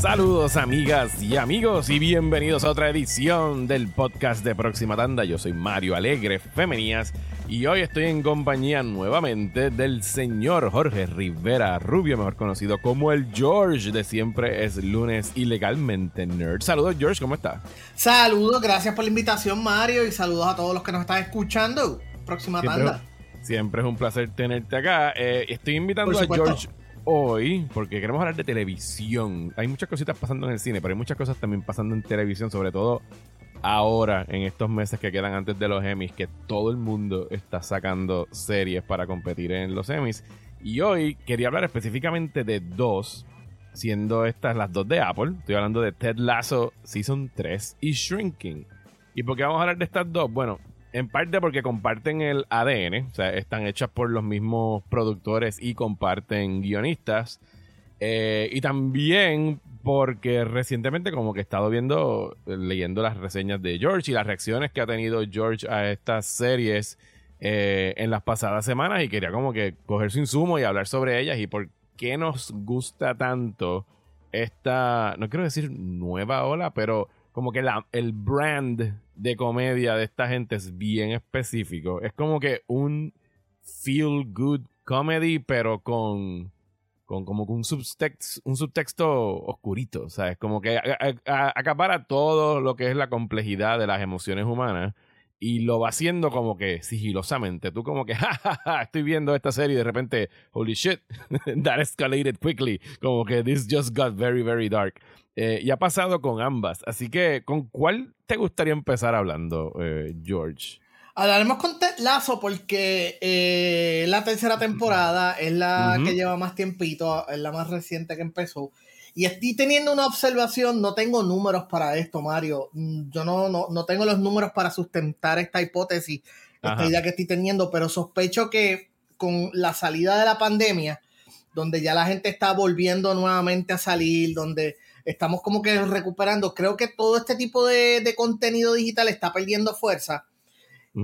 Saludos amigas y amigos y bienvenidos a otra edición del podcast de Próxima Tanda. Yo soy Mario Alegre Femenías y hoy estoy en compañía nuevamente del señor Jorge Rivera Rubio, mejor conocido como el George de siempre es lunes ilegalmente nerd. Saludos George, ¿cómo está? Saludos, gracias por la invitación Mario y saludos a todos los que nos están escuchando. Próxima Tanda. Siempre es un placer tenerte acá. Eh, estoy invitando a George hoy porque queremos hablar de televisión. Hay muchas cositas pasando en el cine, pero hay muchas cosas también pasando en televisión, sobre todo ahora, en estos meses que quedan antes de los Emmys, que todo el mundo está sacando series para competir en los Emmys. Y hoy quería hablar específicamente de dos, siendo estas las dos de Apple. Estoy hablando de Ted Lasso Season 3 y Shrinking. ¿Y por qué vamos a hablar de estas dos? Bueno, en parte porque comparten el ADN, o sea, están hechas por los mismos productores y comparten guionistas. Eh, y también porque recientemente como que he estado viendo, leyendo las reseñas de George y las reacciones que ha tenido George a estas series eh, en las pasadas semanas y quería como que coger su insumo y hablar sobre ellas y por qué nos gusta tanto esta, no quiero decir nueva ola, pero como que la, el brand de comedia de esta gente es bien específico. Es como que un feel good comedy, pero con, con como un subtexto, un subtexto oscurito. O sea, es como que acapara todo lo que es la complejidad de las emociones humanas y lo va haciendo como que sigilosamente. Tú como que, jajaja, estoy viendo esta serie y de repente, holy shit, that escalated quickly. Como que this just got very, very dark. Eh, y ha pasado con ambas. Así que, ¿con cuál te gustaría empezar hablando, eh, George? Hablaremos con Ted Lazo porque eh, la tercera temporada es la que lleva más tiempito, es la más reciente que empezó. Y estoy teniendo una observación, no tengo números para esto, Mario. Mm, yo no, no, tengo los números para sustentar esta hipótesis, esta idea que estoy teniendo, pero sospecho que con la salida de la pandemia, donde ya la gente está volviendo nuevamente a salir, donde estamos como que recuperando. Creo que todo este tipo de, contenido digital está perdiendo fuerza.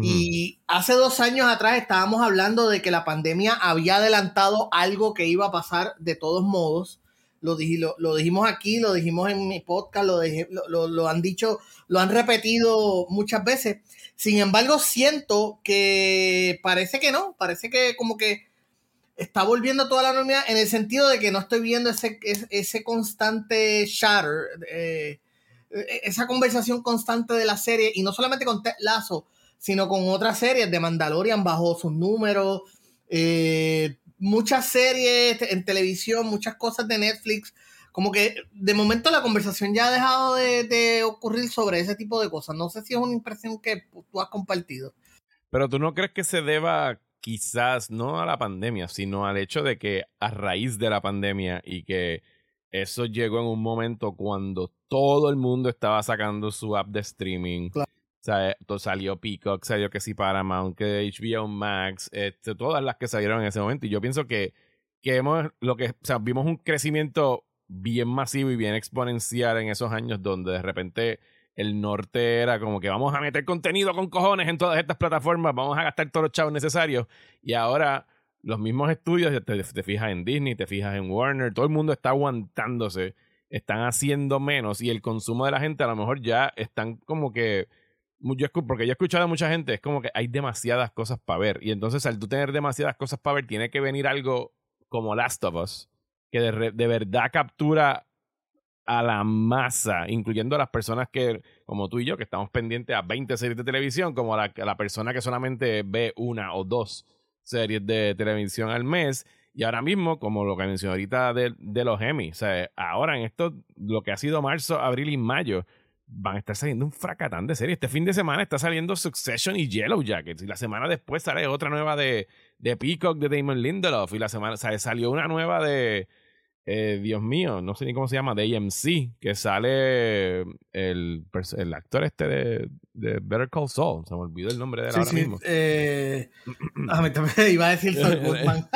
Y hace dos años atrás estábamos hablando de que la pandemia había adelantado algo que iba a pasar de todos modos. Lo, lo, dijimos aquí, lo dijimos en mi podcast, lo, lo, lo, han dicho, lo han repetido muchas veces. Sin embargo, siento que parece que no, parece que como que está volviendo toda la normalidad en el sentido de que no estoy viendo ese, ese, constante shatter, eh, esa conversación constante de la serie, y no solamente con Ted Lazo, sino con otras series de Mandalorian bajo sus números, eh, muchas series en televisión, muchas cosas de Netflix. Como que de momento la conversación ya ha dejado de, de ocurrir sobre ese tipo de cosas. No sé si es una impresión que tú has compartido. Pero tú no crees que se deba quizás no a la pandemia, sino al hecho de que a raíz de la pandemia y que eso llegó en un momento cuando todo el mundo estaba sacando su app de streaming. O sea, salió Peacock, salió que sí Paramount, que HBO Max, este, todas las que salieron en ese momento. Y yo pienso que, que hemos, lo que, o sea, vimos un crecimiento bien masivo y bien exponencial en esos años donde de repente el norte era como que vamos a meter contenido con cojones en todas estas plataformas, vamos a gastar todos los chavos necesarios. Y ahora los mismos estudios, te, te, fijas en Disney, te fijas en Warner, todo el mundo está aguantándose, están haciendo menos y el consumo de la gente a lo mejor ya están como que... Yo, porque yo he escuchado a mucha gente, es como que hay demasiadas cosas para ver. Y entonces al tú tener demasiadas cosas para ver, tiene que venir algo como Last of Us, que de, de verdad captura a la masa, incluyendo a las personas que, como tú y yo, que estamos pendientes a 20 series de televisión, como a la, persona que solamente ve una o dos series de televisión al mes. Y ahora mismo, como lo que mencioné ahorita de, de los Emmy, o sea, ahora en esto, lo que ha sido marzo, abril y mayo, van a estar saliendo un fracatán de series. Este fin de semana está saliendo Succession y Yellow Jackets. Y la semana después sale otra nueva de, Peacock de Damon Lindelof. Y la semana, o sea, salió una nueva de eh, Dios mío, no sé ni cómo se llama, de AMC, que sale el, el actor este de, de, Better Call Saul. Se me olvidó el nombre de él ahora mismo. Eh, iba a decir Saul Goodman.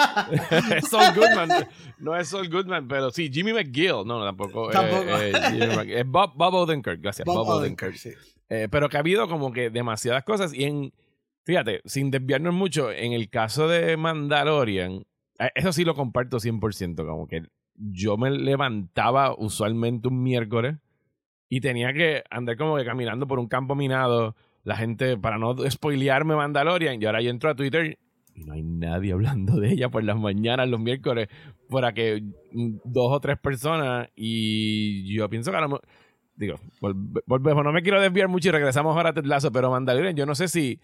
Saul Goodman. No es Saul Goodman, pero sí, Jimmy McGill. No, tampoco. Eh, tampoco. Eh, Bob, Bob Odenkirk, gracias. Bob, Odenkirk. Sí. pero que ha habido como que demasiadas cosas y en. Fíjate, sin desviarnos mucho, en el caso de Mandalorian, eso sí lo comparto 100%, como que yo me levantaba usualmente un miércoles y tenía que andar como caminando por un campo minado. La gente, para no spoilearme Mandalorian, y ahora yo entro a Twitter y no hay nadie hablando de ella por las mañanas, los miércoles, para que dos o tres personas y yo pienso que a lo digo, volvemos, no me quiero desviar mucho y regresamos ahora a Ted Lasso, pero Mandalorian, yo no sé si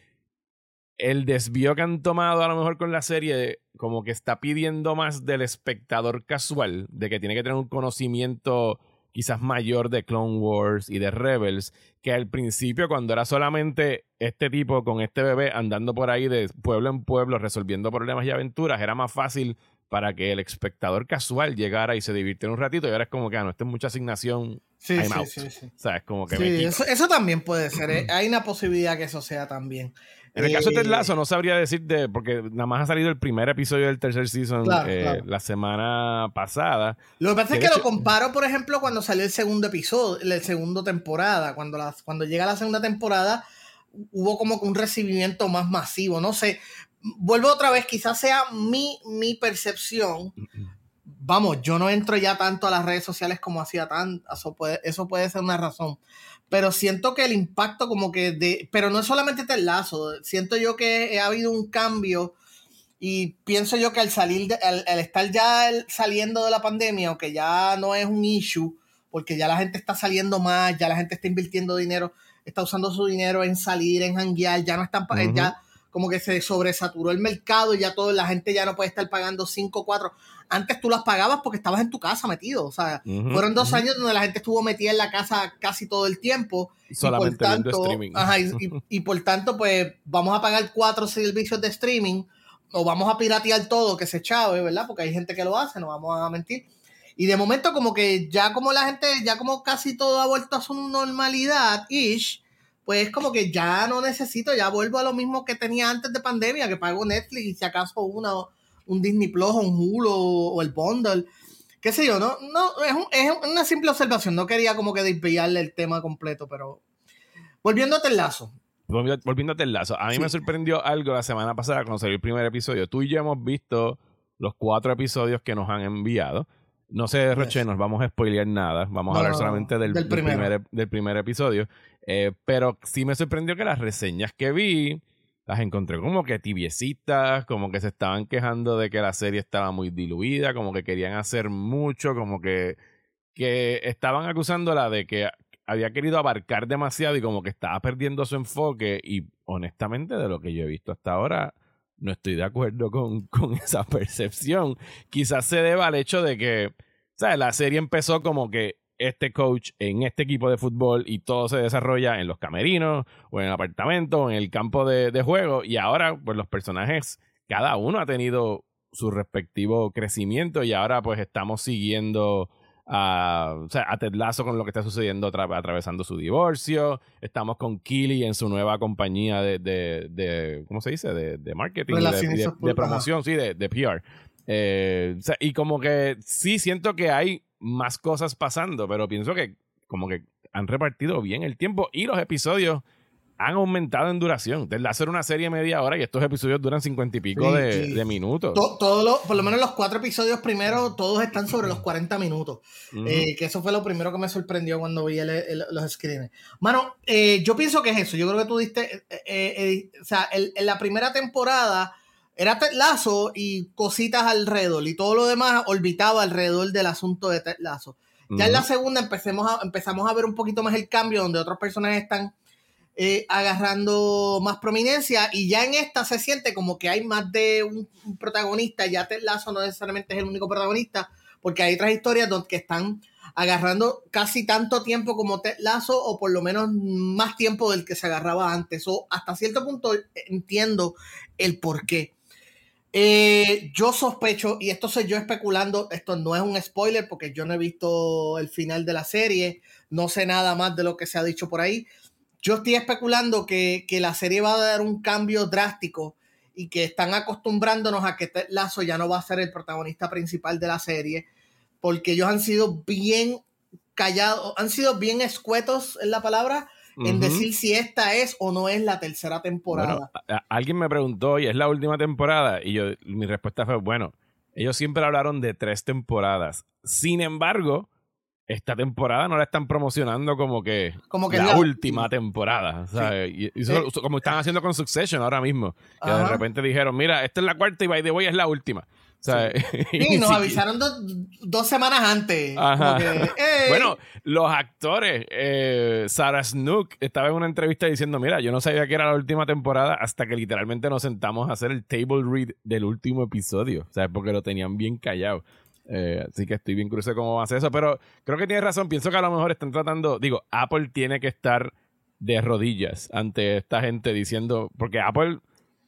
el desvío que han tomado a lo mejor con la serie como que está pidiendo más del espectador casual, de que tiene que tener un conocimiento quizás mayor de Clone Wars y de Rebels, que al principio cuando era solamente este tipo con este bebé andando por ahí de pueblo en pueblo resolviendo problemas y aventuras, era más fácil para que el espectador casual llegara y se divirtiera un ratito y ahora es como que, ah, no, esto es mucha asignación. Sí, sí, sí, sí, O sea, es como que... Sí, eso, eso, también puede ser. ¿eh? Hay una posibilidad que eso sea también. En el caso de Ted Lasso, no sabría decirte, porque nada más ha salido el primer episodio del tercer season eh, la semana pasada. Lo que pasa es que lo comparo, por ejemplo, cuando salió el segundo episodio, la segunda temporada. Cuando, las, cuando llega la segunda temporada, hubo como un recibimiento más masivo. No sé, vuelvo otra vez, quizás sea mi, mi percepción. Vamos, yo no entro ya tanto a las redes sociales como hacía tan. Eso puede, eso puede ser una razón pero siento que el impacto como que de, pero no es solamente este lazo, siento yo que ha habido un cambio y pienso yo que al salir, al, estar ya saliendo de la pandemia, o que ya no es un issue, porque ya la gente está saliendo más, ya la gente está invirtiendo dinero, está usando su dinero en salir, en hanguear, ya no están, ya como que se sobresaturó el mercado y ya todo, la gente ya no puede estar pagando 5, 4. Antes tú las pagabas porque estabas en tu casa metido. O sea, fueron dos años donde la gente estuvo metida en la casa casi todo el tiempo. Solamente y por tanto, streaming. Ajá, y, por tanto, pues vamos a pagar cuatro servicios de streaming o vamos a piratear todo, que se chave, ¿verdad? Porque hay gente que lo hace, no vamos a mentir. Y de momento como que ya como la gente, ya como casi todo ha vuelto a su normalidad, ish, pues como que ya no necesito, ya vuelvo a lo mismo que tenía antes de pandemia, que pago Netflix y si acaso una un Disney Plus o un Hulu o, el bundle. Qué sé yo, no, no es, una simple observación. No quería como que desviarle el tema completo, pero volviendo a Tel Lazo. Volviendo a Tel Lazo. A mí me sorprendió algo la semana pasada cuando salió el primer episodio. Tú y yo hemos visto los cuatro episodios que nos han enviado. No sé, Roche, nos vamos a spoilear nada. Vamos a hablar solamente del, primer, del primer episodio. Eh, pero sí me sorprendió que las reseñas que vi las encontré como que tibiecitas, como que se estaban quejando de que la serie estaba muy diluida, como que querían hacer mucho, como que, que estaban acusándola de que había querido abarcar demasiado y como que estaba perdiendo su enfoque y honestamente de lo que yo he visto hasta ahora no estoy de acuerdo con, con esa percepción. Quizás se deba al hecho de que, ¿sabes? La serie empezó como que este coach en este equipo de fútbol y todo se desarrolla en los camerinos o en el apartamento o en el campo de, juego y ahora pues los personajes cada uno ha tenido su respectivo crecimiento y ahora pues estamos siguiendo a, o sea, a Ted Lasso con lo que está sucediendo atravesando su divorcio. Estamos con Killy en su nueva compañía de, de, ¿cómo se dice? De, marketing, de, promoción, sí, de, PR. Eh, y como que sí siento que hay más cosas pasando, pero pienso que como que han repartido bien el tiempo y los episodios han aumentado en duración. Desde hacer una serie media hora y estos episodios duran cincuenta y pico de, minutos. Todo, por lo menos los cuatro episodios primero, todos están sobre los 40 minutos. Eh, que eso fue lo primero que me sorprendió cuando vi los screens. Mano, eh, yo pienso que es eso. Yo creo que tú diste, eh, o sea, en la primera temporada era Ted Lazo y cositas alrededor y todo lo demás orbitaba alrededor del asunto de Ted Lazo. Ya en la segunda empecemos a, empezamos a ver un poquito más el cambio donde otros personajes están eh, agarrando más prominencia y ya en esta se siente como que hay más de un, protagonista, ya Ted Lazo no necesariamente es el único protagonista porque hay otras historias donde están agarrando casi tanto tiempo como Ted Lazo o por lo menos más tiempo del que se agarraba antes o hasta cierto punto entiendo el por qué. Eh, yo sospecho, y esto soy yo especulando, esto no es un spoiler porque yo no he visto el final de la serie, no sé nada más de lo que se ha dicho por ahí. Yo estoy especulando que, la serie va a dar un cambio drástico y que están acostumbrándonos a que Ted Lazo ya no va a ser el protagonista principal de la serie, porque ellos han sido bien callados, han sido bien escuetos en la palabra en decir si esta es o no es la tercera temporada. alguien me preguntó, ¿y es la última temporada? Y yo, mi respuesta fue, bueno, ellos siempre hablaron de tres temporadas. Sin embargo, esta temporada no la están promocionando como que, como que la, última temporada. Y, eh, como están haciendo con Succession ahora mismo. Que de repente dijeron, mira, esta es la cuarta y by the way es la última. Sí. nos avisaron dos semanas antes. Bueno, los actores, eh, Sarah Snook estaba en una entrevista diciendo, mira, yo no sabía que era la última temporada hasta que literalmente nos sentamos a hacer el table read del último episodio, ¿sabes? Porque lo tenían bien callado. Eh, así que estoy bien cruce cómo va a hacer eso, pero creo que tiene razón. Pienso que a lo mejor están tratando, digo, Apple tiene que estar de rodillas ante esta gente diciendo, porque Apple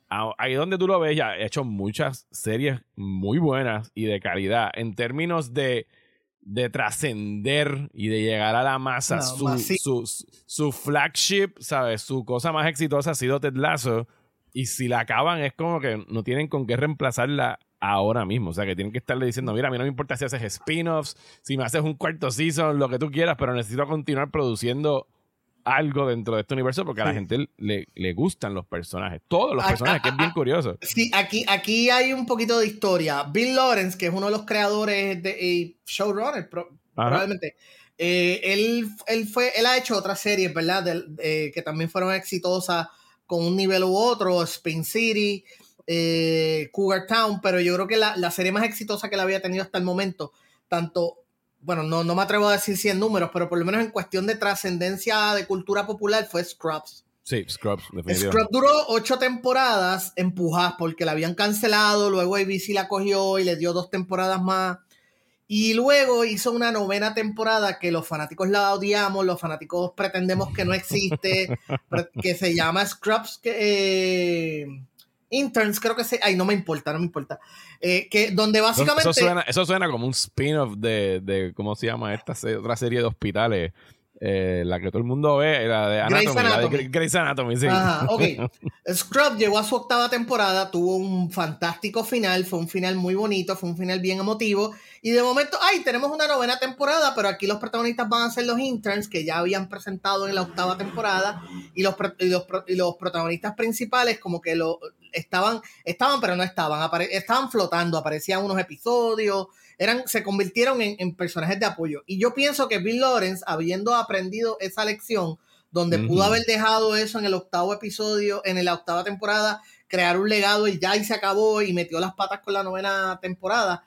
ahí donde tú lo ves, ya ha hecho muchas series muy buenas y de calidad. En términos de, de trascender y de llegar a la masa, su, su, flagship, ¿sabes? Su cosa más exitosa ha sido Ted Lasso. Y si la acaban, es como que no tienen con qué reemplazarla ahora mismo. O sea, que tienen que estarle diciendo, mira, a mí no me importa si haces spin-offs, si me haces un cuarto season, lo que tú quieras, pero necesito continuar produciendo algo dentro de este universo porque a la gente le, le, gustan los personajes, todos los personajes, que es bien curioso. Sí, aquí, aquí hay un poquito de historia. Bill Lawrence, que es uno de los creadores de showrunner, probablemente. Eh, él, él, fue, él ha hecho otras series, ¿verdad? que también fueron exitosas con un nivel u otro, Spin City, eh, Cougar Town, pero yo creo que la, la serie más exitosa que él había tenido hasta el momento, tanto bueno, no, no me atrevo a decir 100 números, pero por lo menos en cuestión de trascendencia de cultura popular fue Scrubs. Sí, Scrubs, definitivamente. Scrubs duró ocho temporadas empujadas porque la habían cancelado, luego ABC la cogió y le dio dos temporadas más. Y luego hizo una novena temporada que los fanáticos la odiamos, los fanáticos pretendemos que no existe, que se llama Scrubs, que, eh, Interns, creo que sí. Ay, no me importa, no me importa. Eh, que donde básicamente. Eso, suena, como un spin-off de, de, ¿Cómo se llama esta otra serie de hospitales? Eh, la que todo el mundo ve, la de Anatomy, Grey's Anatomy. sí. Ajá, ok. Scrub llegó a su octava temporada, tuvo un fantástico final, fue un final muy bonito, fue un final bien emotivo. Y de momento, ay, tenemos una novena temporada, pero aquí los protagonistas van a ser los interns que ya habían presentado en la octava temporada. Y los, y los, protagonistas principales, como que lo estaban, estaban, pero no estaban, estaban flotando, aparecían unos episodios eran, se convirtieron en, personajes de apoyo. Y yo pienso que Bill Lawrence, habiendo aprendido esa lección, donde pudo haber dejado eso en el octavo episodio, en la octava temporada, crear un legado y ya y se acabó y metió las patas con la novena temporada.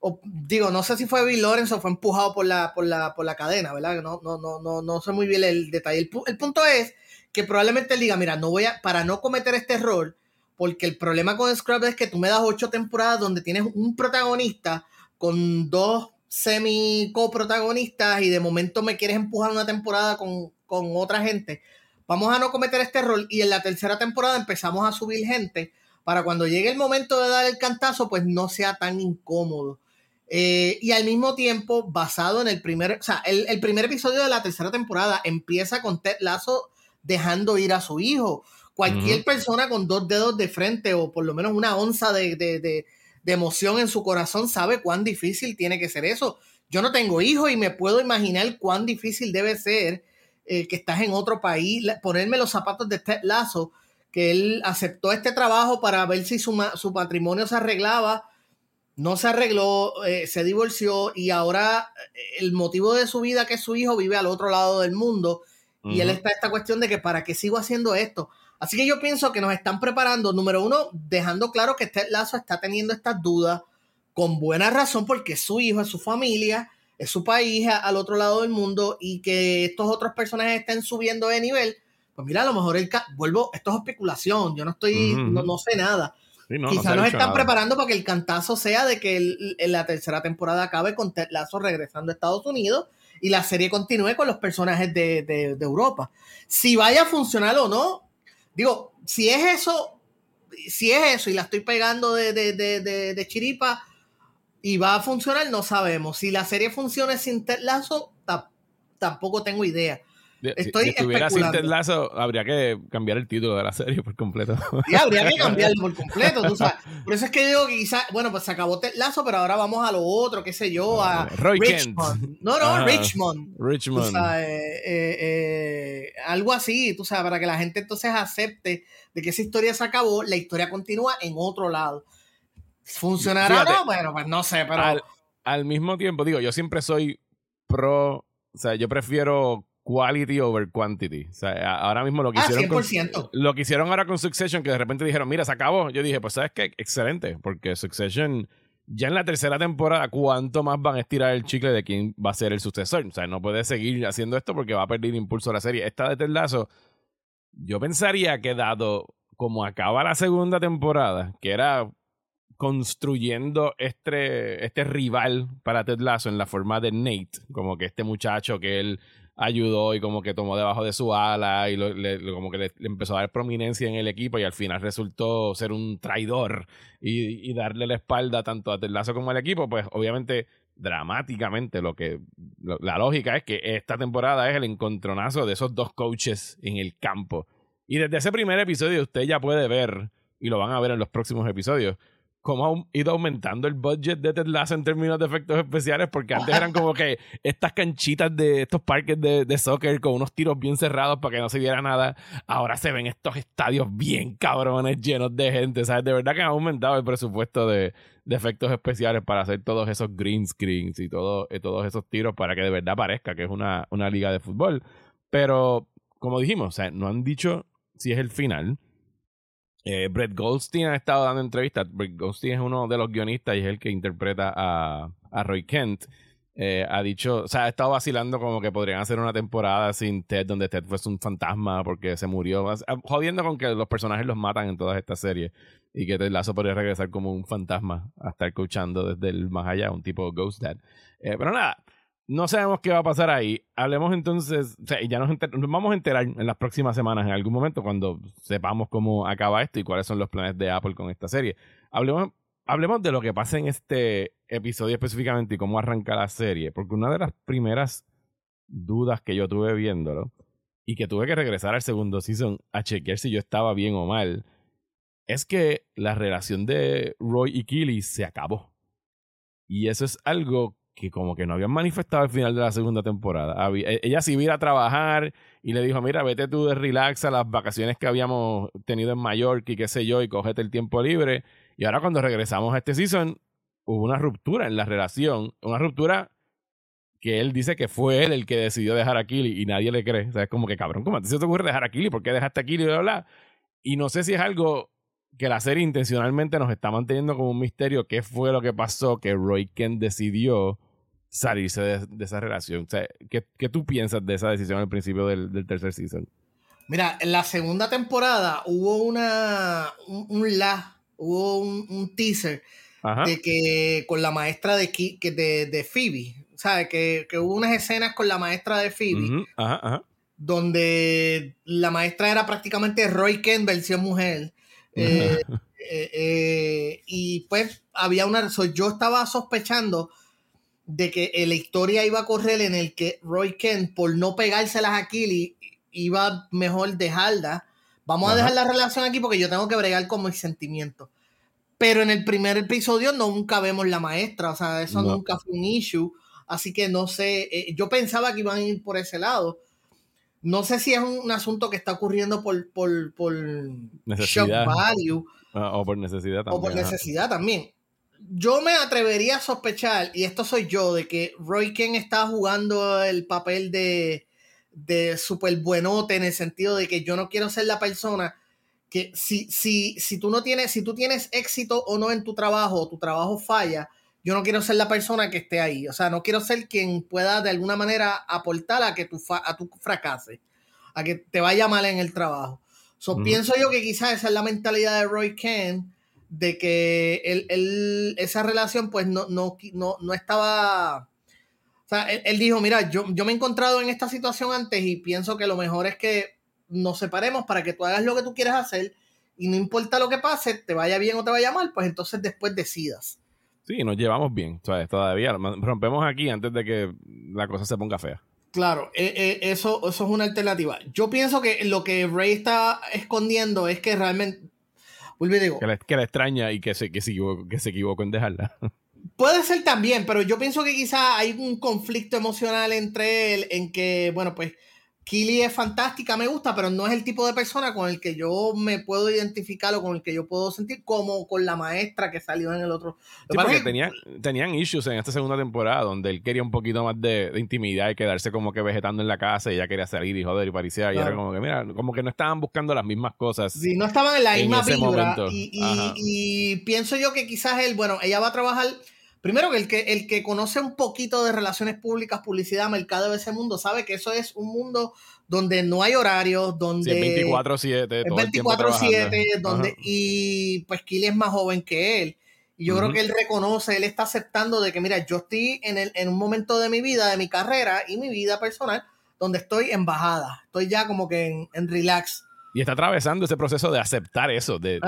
O, digo, no sé si fue Bill Lawrence o fue empujado por la, por la, por la cadena, ¿verdad? No, no, no, no, no sé muy bien el detalle. El, el punto es que probablemente él diga, mira, no voy a, para no cometer este error, porque el problema con Scrub es que tú me das ocho temporadas donde tienes un protagonista con dos semi coprotagonistas y de momento me quieres empujar una temporada con, otra gente. Vamos a no cometer este error y en la tercera temporada empezamos a subir gente para cuando llegue el momento de dar el cantazo, pues no sea tan incómodo. Eh, y al mismo tiempo, basado en el primer, o sea, el, primer episodio de la tercera temporada empieza con Ted Lasso dejando ir a su hijo. Cualquier persona con dos dedos de frente o por lo menos una onza de, de emoción en su corazón sabe cuán difícil tiene que ser eso. Yo no tengo hijos y me puedo imaginar cuán difícil debe ser eh, que estás en otro país, ponerme los zapatos de Ted Lazo, que él aceptó este trabajo para ver si su, su patrimonio se arreglaba, no se arregló, eh, se divorció y ahora eh, el motivo de su vida, que es su hijo, vive al otro lado del mundo. Y él está esta cuestión de que para qué sigo haciendo esto. Así que yo pienso que nos están preparando, número uno, dejando claro que este Lazo está teniendo estas dudas con buena razón porque es su hijo, es su familia, es su país al otro lado del mundo y que estos otros personajes estén subiendo de nivel. Pues mira, a lo mejor el vuelvo, esto es especulación, yo no estoy, no, sé nada. Quizá nos están preparando para que el cantazo sea de que la tercera temporada acabe con Ted Lazo regresando a Estados Unidos y la serie continúe con los personajes de, de Europa. Si vaya a funcionar o no, Digo, si es eso, si es eso y la estoy pegando de, de, de, de chiripa y va a funcionar, no sabemos. Si la serie funciona sin Ted Lazo, tampoco tengo idea. Estoy si, estuviera sin Ted Lazo, habría que cambiar el título de la serie por completo. Sí, habría que cambiarlo por completo, tú sabes. Por eso es que digo que quizás, bueno, pues se acabó Ted Lazo, pero ahora vamos a lo otro, qué sé yo, a Roy Richmond. Kent. No, no, Richmond. Richmond. Eh, eh, algo así, tú sabes, para que la gente entonces acepte de que esa historia se acabó, la historia continúa en otro lado. ¿Funcionará o no? Bueno, pues no sé, pero... Al, mismo tiempo, digo, yo siempre soy pro... O sea, yo prefiero quality over quantity. O sea, ahora mismo lo que ah, hicieron 100%. Con, lo que hicieron ahora con Succession, que de repente dijeron, mira, se acabó. Yo dije, pues sabes qué, excelente, porque Succession ya en la tercera temporada, ¿cuánto más van a estirar el chicle de quién va a ser el sucesor? O sea, no puede seguir haciendo esto porque va a perder impulso a la serie. Esta de Ted Lasso, yo pensaría que dado como acaba la segunda temporada, que era construyendo este, este rival para Ted Lasso en la forma de Nate, como que este muchacho que él ayudó y como que tomó debajo de su ala y como que le, empezó a dar prominencia en el equipo y al final resultó ser un traidor y, darle la espalda tanto a Lazo como al equipo, pues obviamente dramáticamente lo que la lógica es que esta temporada es el encontronazo de esos dos coaches en el campo. Y desde ese primer episodio usted ya puede ver, y lo van a ver en los próximos episodios, cómo ha ido aumentando el budget de Ted Lasso en términos de efectos especiales, porque antes eran como que estas canchitas de estos parques de, de, soccer con unos tiros bien cerrados para que no se viera nada. Ahora se ven estos estadios bien cabrones, llenos de gente, ¿sabes? De verdad que han aumentado el presupuesto de, de efectos especiales para hacer todos esos green screens y todo, y todos esos tiros para que de verdad parezca que es una, una liga de fútbol. Pero, como dijimos, o sea, no han dicho si es el final eh, Brett Goldstein ha estado dando entrevistas. Brett Goldstein es uno de los guionistas y es el que interpreta a, a Roy Kent. Eh, ha dicho, o sea, ha estado vacilando como que podrían hacer una temporada sin Ted, donde Ted fuese un fantasma porque se murió. Jodiendo con que los personajes los matan en todas estas series y que Ted Lasso podría regresar como un fantasma a estar escuchando desde el más allá, un tipo Ghost Dad. Eh, pero nada, no sabemos qué va a pasar ahí. Hablemos entonces, o sea, ya nos, nos, vamos a enterar en las próximas semanas, en algún momento, cuando sepamos cómo acaba esto y cuáles son los planes de Apple con esta serie. Hablemos, hablemos de lo que pasa en este episodio específicamente y cómo arranca la serie, porque una de las primeras dudas que yo tuve viéndolo y que tuve que regresar al segundo season a chequear si yo estaba bien o mal, es que la relación de Roy y Killy se acabó. Y eso es algo que como que no habían manifestado al final de la segunda temporada. E, ella sí iba a trabajar y le dijo, mira, vete tú de relax las vacaciones que habíamos tenido en Mallorca y qué sé yo, y cógete el tiempo libre. Y ahora cuando regresamos a este season, hubo una ruptura en la relación, una ruptura que él dice que fue él el que decidió dejar a Kili y nadie le cree. O sea, es como que cabrón, ¿cómo se te ocurre dejar a Kili? ¿Por qué dejaste a Kili? Bla, Y no sé si es algo que la serie intencionalmente nos está manteniendo como un misterio qué fue lo que pasó que Roy Kent decidió salirse de, esa relación. O sea, ¿qué, ¿qué, tú piensas de esa decisión al principio del, del, tercer season? Mira, en la segunda temporada hubo una un, la, hubo un, teaser de que con la maestra de, de, de Phoebe, ¿sabes? Que, que, hubo unas escenas con la maestra de Phoebe. Donde la maestra era prácticamente Roy Kent versión mujer. Eh, eh, eh, y pues había una. yo estaba sospechando de que la historia iba a correr en el que Roy Kent, por no pegárselas a Killy, iba mejor dejarla. Vamos a dejar la relación aquí porque yo tengo que bregar con mis sentimientos. Pero en el primer episodio nunca vemos la maestra, o sea, eso nunca fue un issue. Así que no sé, eh, yo pensaba que iban a ir por ese lado. No sé si es un, asunto que está ocurriendo por, por, por necesidad. value. Ah, o por necesidad también. O por necesidad también yo me atrevería a sospechar, y esto soy yo, de que Roy Ken está jugando el papel de, de super buenote en el sentido de que yo no quiero ser la persona que si, si, si tú no tienes, si tú tienes éxito o no en tu trabajo, o tu trabajo falla, yo no quiero ser la persona que esté ahí. O sea, no quiero ser quien pueda de alguna manera aportar a que tu, a tu fracase, a que te vaya mal en el trabajo. So, Pienso yo que quizás esa es la mentalidad de Roy Ken de que él, esa relación pues no, no, no, estaba... O sea, él, dijo, mira, yo, yo me he encontrado en esta situación antes y pienso que lo mejor es que nos separemos para que tú hagas lo que tú quieres hacer y no importa lo que pase, te vaya bien o te vaya mal, pues entonces después decidas. Sí, nos llevamos bien, Todavía rompemos aquí antes de que la cosa se ponga fea. Claro, eh, eh, eso, eso es una alternativa. Yo pienso que lo que Ray está escondiendo es que realmente que, la, extraña y que se, que, se equivocó, que se equivocó en dejarla. Puede ser también, pero yo pienso que quizá hay un conflicto emocional entre él en que, bueno, pues Killy es fantástica, me gusta, pero no es el tipo de persona con el que yo me puedo identificar o con el que yo puedo sentir como con la maestra que salió en el otro. Sí, porque tenían, tenían issues en esta segunda temporada donde él quería un poquito más de, intimidad y quedarse como que vegetando en la casa y ella quería salir y joder y parecer y era como que, mira, como que no estaban buscando las mismas cosas. Sí, no estaban en la misma vibra. Y, y pienso yo que quizás él, bueno, ella va a trabajar Primero que el, que el que conoce un poquito de relaciones públicas, publicidad, mercado de ese mundo, sabe que eso es un mundo donde no hay horarios, donde... Sí, 24-7. 24-7, donde... Y pues Kili es más joven que él. Y yo creo que él reconoce, él está aceptando de que, mira, yo estoy en, el, en un momento de mi vida, de mi carrera y mi vida personal, donde estoy en bajada. Estoy ya como que en, en relax. Y está atravesando ese proceso de aceptar eso de,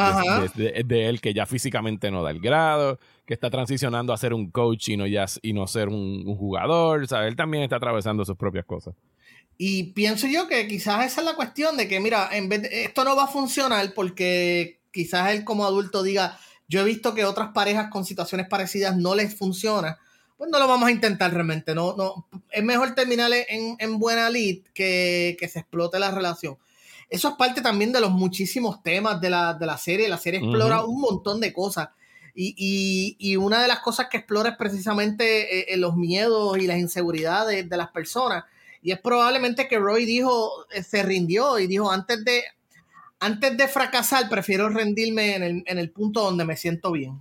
de, él, que ya físicamente no da el grado, que está transicionando a ser un coach y no, ya, y no ser un, jugador. O sea, él también está atravesando sus propias cosas. Y pienso yo que quizás esa es la cuestión de que, mira, en vez esto no va a funcionar porque quizás él como adulto diga, yo he visto que otras parejas con situaciones parecidas no les funciona. Pues no lo vamos a intentar realmente. No, no, es mejor terminar en, en buena lead que, que se explote la relación eso es parte también de los muchísimos temas de la, de la serie. La serie explora un montón de cosas. Y, y, una de las cosas que explora es precisamente eh, eh, los miedos y las inseguridades de las personas. Y es probablemente que Roy dijo, eh, se rindió y dijo, antes de, antes de fracasar, prefiero rendirme en el, en el punto donde me siento bien.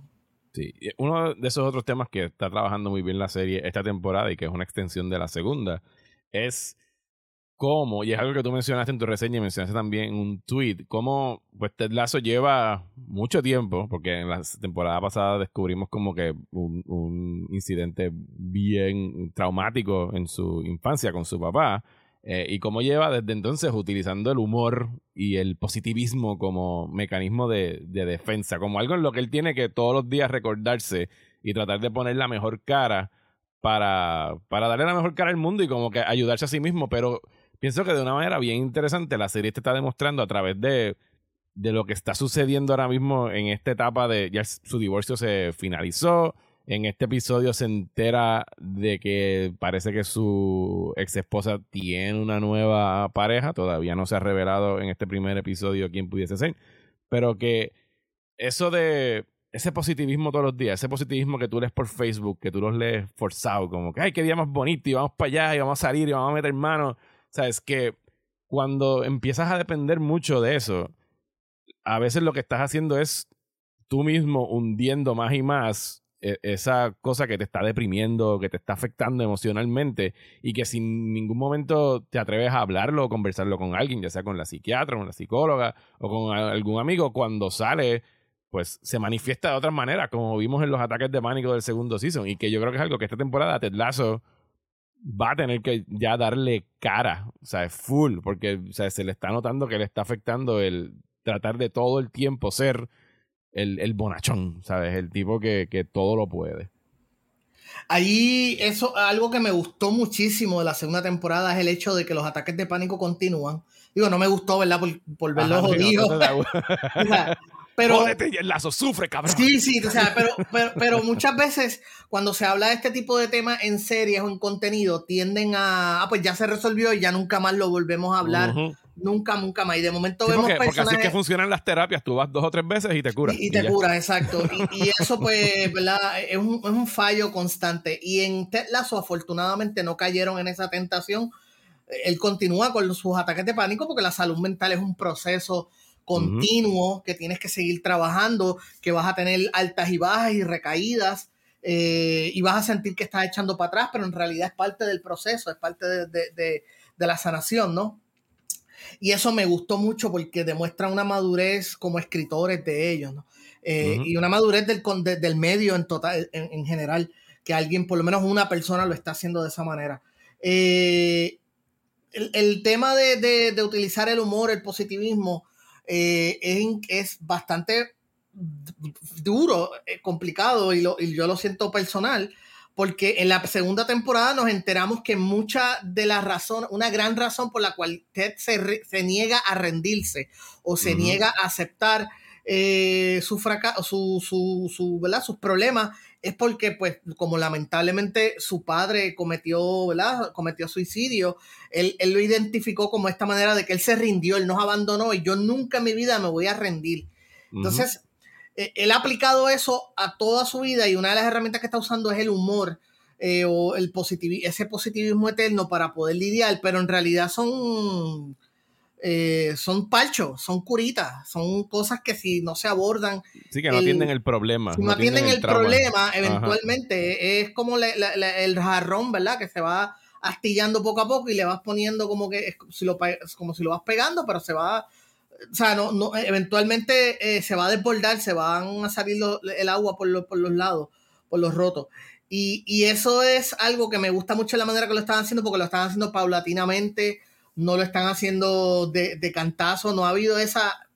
Sí, uno de esos otros temas que está trabajando muy bien la serie esta temporada y que es una extensión de la segunda, es cómo, y es algo que tú mencionaste en tu reseña y mencionaste también en un tweet, cómo pues Ted Lasso lleva mucho tiempo, porque en la temporada pasada descubrimos como que un, incidente bien traumático en su infancia con su papá, eh, y cómo lleva desde entonces utilizando el humor y el positivismo como mecanismo de, de defensa, como algo en lo que él tiene que todos los días recordarse y tratar de poner la mejor cara para, para darle la mejor cara al mundo y como que ayudarse a sí mismo, pero pienso que de una manera bien interesante la serie te está demostrando a través de, de lo que está sucediendo ahora mismo en esta etapa de ya su divorcio se finalizó. En este episodio se entera de que parece que su ex esposa tiene una nueva pareja. Todavía no se ha revelado en este primer episodio quién pudiese ser. Pero que eso de ese positivismo todos los días, ese positivismo que tú lees por Facebook, que tú los lees forzado, como que, ay, qué día más bonito, y vamos para allá, y vamos a salir, y vamos a meter manos es que cuando empiezas a depender mucho de eso, a veces lo que estás haciendo es tú mismo hundiendo más y más e, esa cosa que te está deprimiendo, que te está afectando emocionalmente y que sin ningún momento te atreves a hablarlo o conversarlo con alguien, ya sea con la psiquiatra, con la psicóloga o con algún amigo, cuando sale, pues se manifiesta de otra manera, como vimos en los ataques de pánico del segundo season y que yo creo que es algo que esta temporada Ted Lasso va a tener que ya darle cara, o sea, full, porque o sea, se le está notando que le está afectando el tratar de todo el tiempo ser el, el bonachón, ¿sabes? El tipo que, que todo lo puede. Ahí, eso, algo que me gustó muchísimo de la segunda temporada es el hecho de que los ataques de pánico continúan. Digo, no me gustó, ¿verdad? Por, por verlos jodidos. Pero, Jódete y el lazo, sufre, cabrón. Sí, sí, o sea, pero, pero, muchas veces cuando se habla de este tipo de temas en series o en contenido, tienden a, ah, pues ya se resolvió y ya nunca más lo volvemos a hablar. Nunca, nunca más. Y de momento vemos porque, personajes... Porque así es que funcionan las terapias. Tú vas dos o tres veces y te curas. Y, te curas, exacto. Y, eso, pues, ¿verdad? Es un, es un, fallo constante. Y en Ted Lasso, afortunadamente, no cayeron en esa tentación. Él continúa con sus ataques de pánico porque la salud mental es un proceso continuo, que tienes que seguir trabajando, que vas a tener altas y bajas y recaídas, eh, y vas a sentir que estás echando para atrás, pero en realidad es parte del proceso, es parte de, la sanación, ¿no? Y eso me gustó mucho porque demuestra una madurez como escritores de ellos, ¿no? Eh, y una madurez del, del medio en, total, en, general, que alguien, por lo menos una persona, lo está haciendo de esa manera. Eh, el, el, tema de, utilizar el humor, el positivismo, eh, es, bastante duro, eh, complicado y, yo lo siento personal, porque en la segunda temporada nos enteramos que mucha de la razón, una gran razón por la cual Ted se, niega a rendirse o se niega a aceptar eh, su fracaso, su, su, su, ¿verdad? sus problemas es porque, pues, como lamentablemente su padre cometió, ¿verdad? cometió suicidio, él, él, lo identificó como esta manera de que él se rindió, él nos abandonó y yo nunca en mi vida me voy a rendir. Entonces, eh, él ha aplicado eso a toda su vida y una de las herramientas que está usando es el humor eh, o el ese positivismo eterno para poder lidiar, pero en realidad son, eh, son palchos, son curitas, son cosas que si no se abordan. Sí, que no atienden el problema. Si no, atienden, el, problema, eventualmente es como el jarrón, ¿verdad? Que se va astillando poco a poco y le vas poniendo como que si lo, como si lo vas pegando, pero se va o sea, no, no, eventualmente eh, se va a desbordar, se van a salir el agua por, por, los lados, por los rotos. Y, y, eso es algo que me gusta mucho la manera que lo están haciendo, porque lo están haciendo paulatinamente, no lo están haciendo de, de cantazo, no ha habido esa,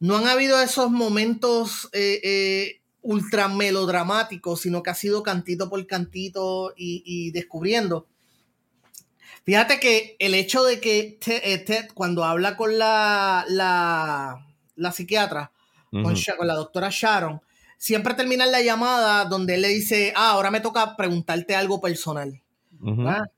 no han habido esos momentos eh, eh, ultra melodramáticos, sino que ha sido cantito por cantito y, y descubriendo. Fíjate que el hecho de que eh, Ted, cuando habla con la, la, la psiquiatra, con, la doctora Sharon, siempre termina la llamada donde él le dice, ah, ahora me toca preguntarte algo personal.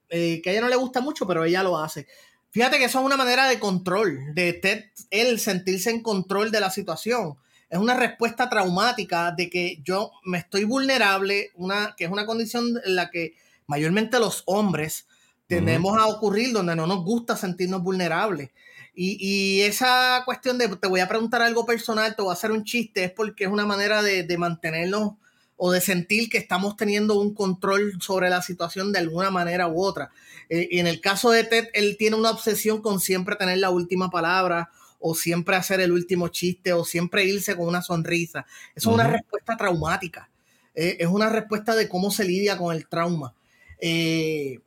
Eh, que a ella no le gusta mucho, pero ella lo hace. Fíjate que eso es una manera de control, de Ted, él sentirse en control de la situación. Es una respuesta traumática de que yo me estoy vulnerable, una, que es una condición en la que mayormente los hombres tenemos a ocurrir donde no nos gusta sentirnos vulnerables. Y, esa cuestión de te voy a preguntar algo personal, te voy a hacer un chiste, es porque es una manera de, mantenernos o de sentir que estamos teniendo un control sobre la situación de alguna manera u otra. Eh, y en el caso de Ted, él tiene una obsesión con siempre tener la última palabra o siempre hacer el último chiste o siempre irse con una sonrisa. Eso es una respuesta traumática. Eh, es una respuesta de cómo se lidia con el trauma. Eh,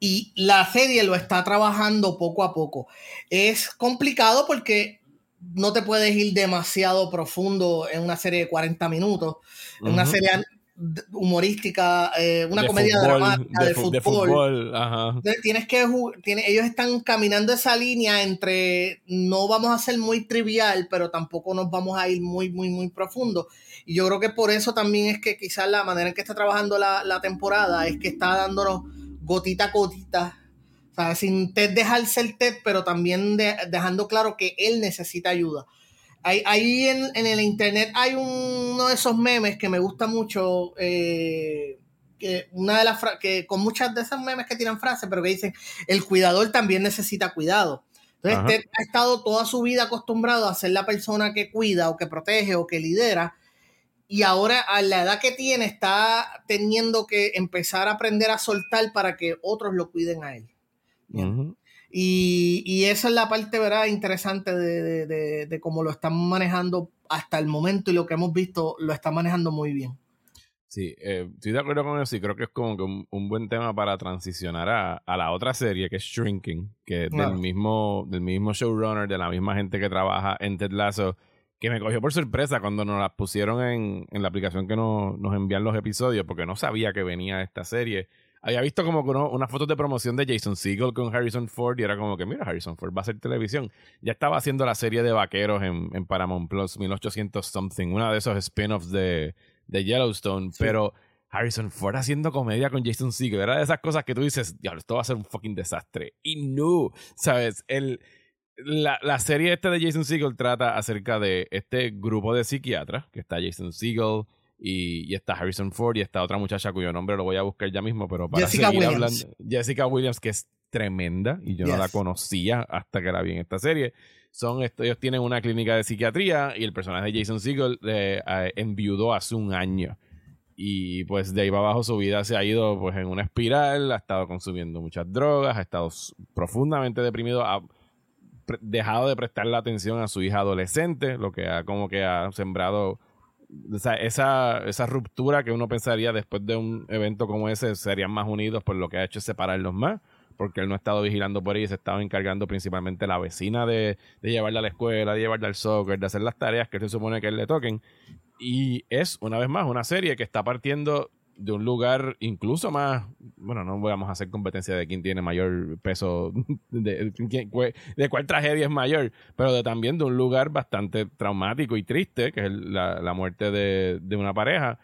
y la serie lo está trabajando poco a poco. Es complicado porque no te puedes ir demasiado profundo en una serie de 40 minutos, en una serie humorística, eh, una comedia dramática de, fútbol. Tienes que ellos están caminando esa línea entre no vamos a ser muy trivial, pero tampoco nos vamos a ir muy, muy, muy profundo. Y yo creo que por eso también es que quizás la manera en que está trabajando la, la temporada es que está dándonos gotita a gotita, o sea, sin Ted dejarse el Ted, pero también dejando claro que él necesita ayuda. Ahí, en, el internet hay uno de esos memes que me gusta mucho, eh, que una de las que con muchas de esas memes que tiran frases, pero que dicen, el cuidador también necesita cuidado. Entonces, Ted ha estado toda su vida acostumbrado a ser la persona que cuida o que protege o que lidera, y ahora a la edad que tiene está teniendo que empezar a aprender a soltar para que otros lo cuiden a él. Y, y, esa es la parte ¿verdad? interesante de, de, de, cómo lo están manejando hasta el momento y lo que hemos visto lo están manejando muy bien. Sí, eh, estoy de acuerdo con eso y creo que es como que un, buen tema para transicionar a, a, la otra serie que es Shrinking, que es del, mismo, del mismo showrunner, de la misma gente que trabaja en Ted Lasso que me cogió por sorpresa cuando nos las pusieron en, en la aplicación que nos, nos, envían los episodios, porque no sabía que venía esta serie. Había visto como uno, unas fotos de promoción de Jason Segel con Harrison Ford y era como que, mira, Harrison Ford va a hacer televisión. Ya estaba haciendo la serie de vaqueros en, en Paramount Plus, 1800 something, una de esos spin-offs de, de Yellowstone, pero... Harrison Ford haciendo comedia con Jason Segel. Era de esas cosas que tú dices, diablo, esto va a ser un fucking desastre. Y no, ¿sabes? El, la, la, serie esta de Jason Segel trata acerca de este grupo de psiquiatras, que está Jason Segel y, y, está Harrison Ford y está otra muchacha cuyo nombre lo voy a buscar ya mismo, pero para Jessica seguir Williams. hablando, Jessica Williams, que es tremenda y yo no la conocía hasta que la vi en esta serie. Son ellos tienen una clínica de psiquiatría y el personaje de Jason Segel eh, enviudó hace un año. Y pues de ahí para abajo su vida se ha ido pues en una espiral, ha estado consumiendo muchas drogas, ha estado profundamente deprimido. A, dejado de prestarle atención a su hija adolescente, lo que ha como que ha sembrado esa, esa ruptura que uno pensaría después de un evento como ese serían más unidos, por lo que ha hecho es separarlos más, porque él no ha estado vigilando por ahí, se estaba encargando principalmente la vecina de, llevarla a la escuela, de llevarla al soccer, de hacer las tareas que se supone que él le toquen. Y es, una vez más, una serie que está partiendo de un lugar incluso más, bueno, no vamos a hacer competencia de quién tiene mayor peso, de, de cuál tragedia es mayor, pero de, también de un lugar bastante traumático y triste, que es la, la muerte de, de, una pareja,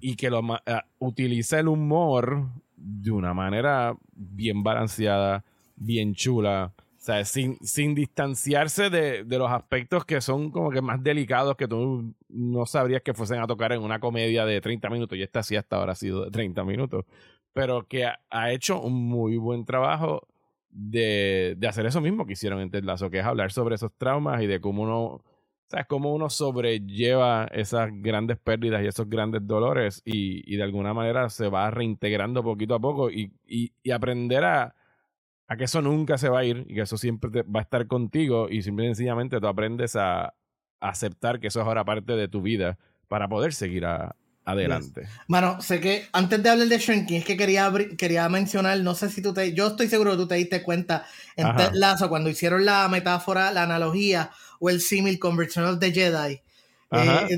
y que lo, uh, utiliza el humor de una manera bien balanceada, bien chula sea, sin, sin distanciarse de, de, los aspectos que son como que más delicados que tú no sabrías que fuesen a tocar en una comedia de 30 minutos. Y esta sí hasta ahora ha sido de 30 minutos. Pero que ha, hecho un muy buen trabajo de, de, hacer eso mismo que hicieron en Ted Lasso, que es hablar sobre esos traumas y de cómo uno, ¿sabes? Cómo uno sobrelleva esas grandes pérdidas y esos grandes dolores y, y de alguna manera se va reintegrando poquito a poco y, y, y aprender a a que eso nunca se va a ir y que eso siempre va a estar contigo y simplemente sencillamente tú aprendes a, aceptar que eso es ahora parte de tu vida para poder seguir adelante. Bueno, sé que antes de hablar de Shrinking es que quería, quería mencionar, no sé si tú te, yo estoy seguro que tú te diste cuenta en Ted Lazo cuando hicieron la metáfora, la analogía o el símil con Return of the Jedi. Eh,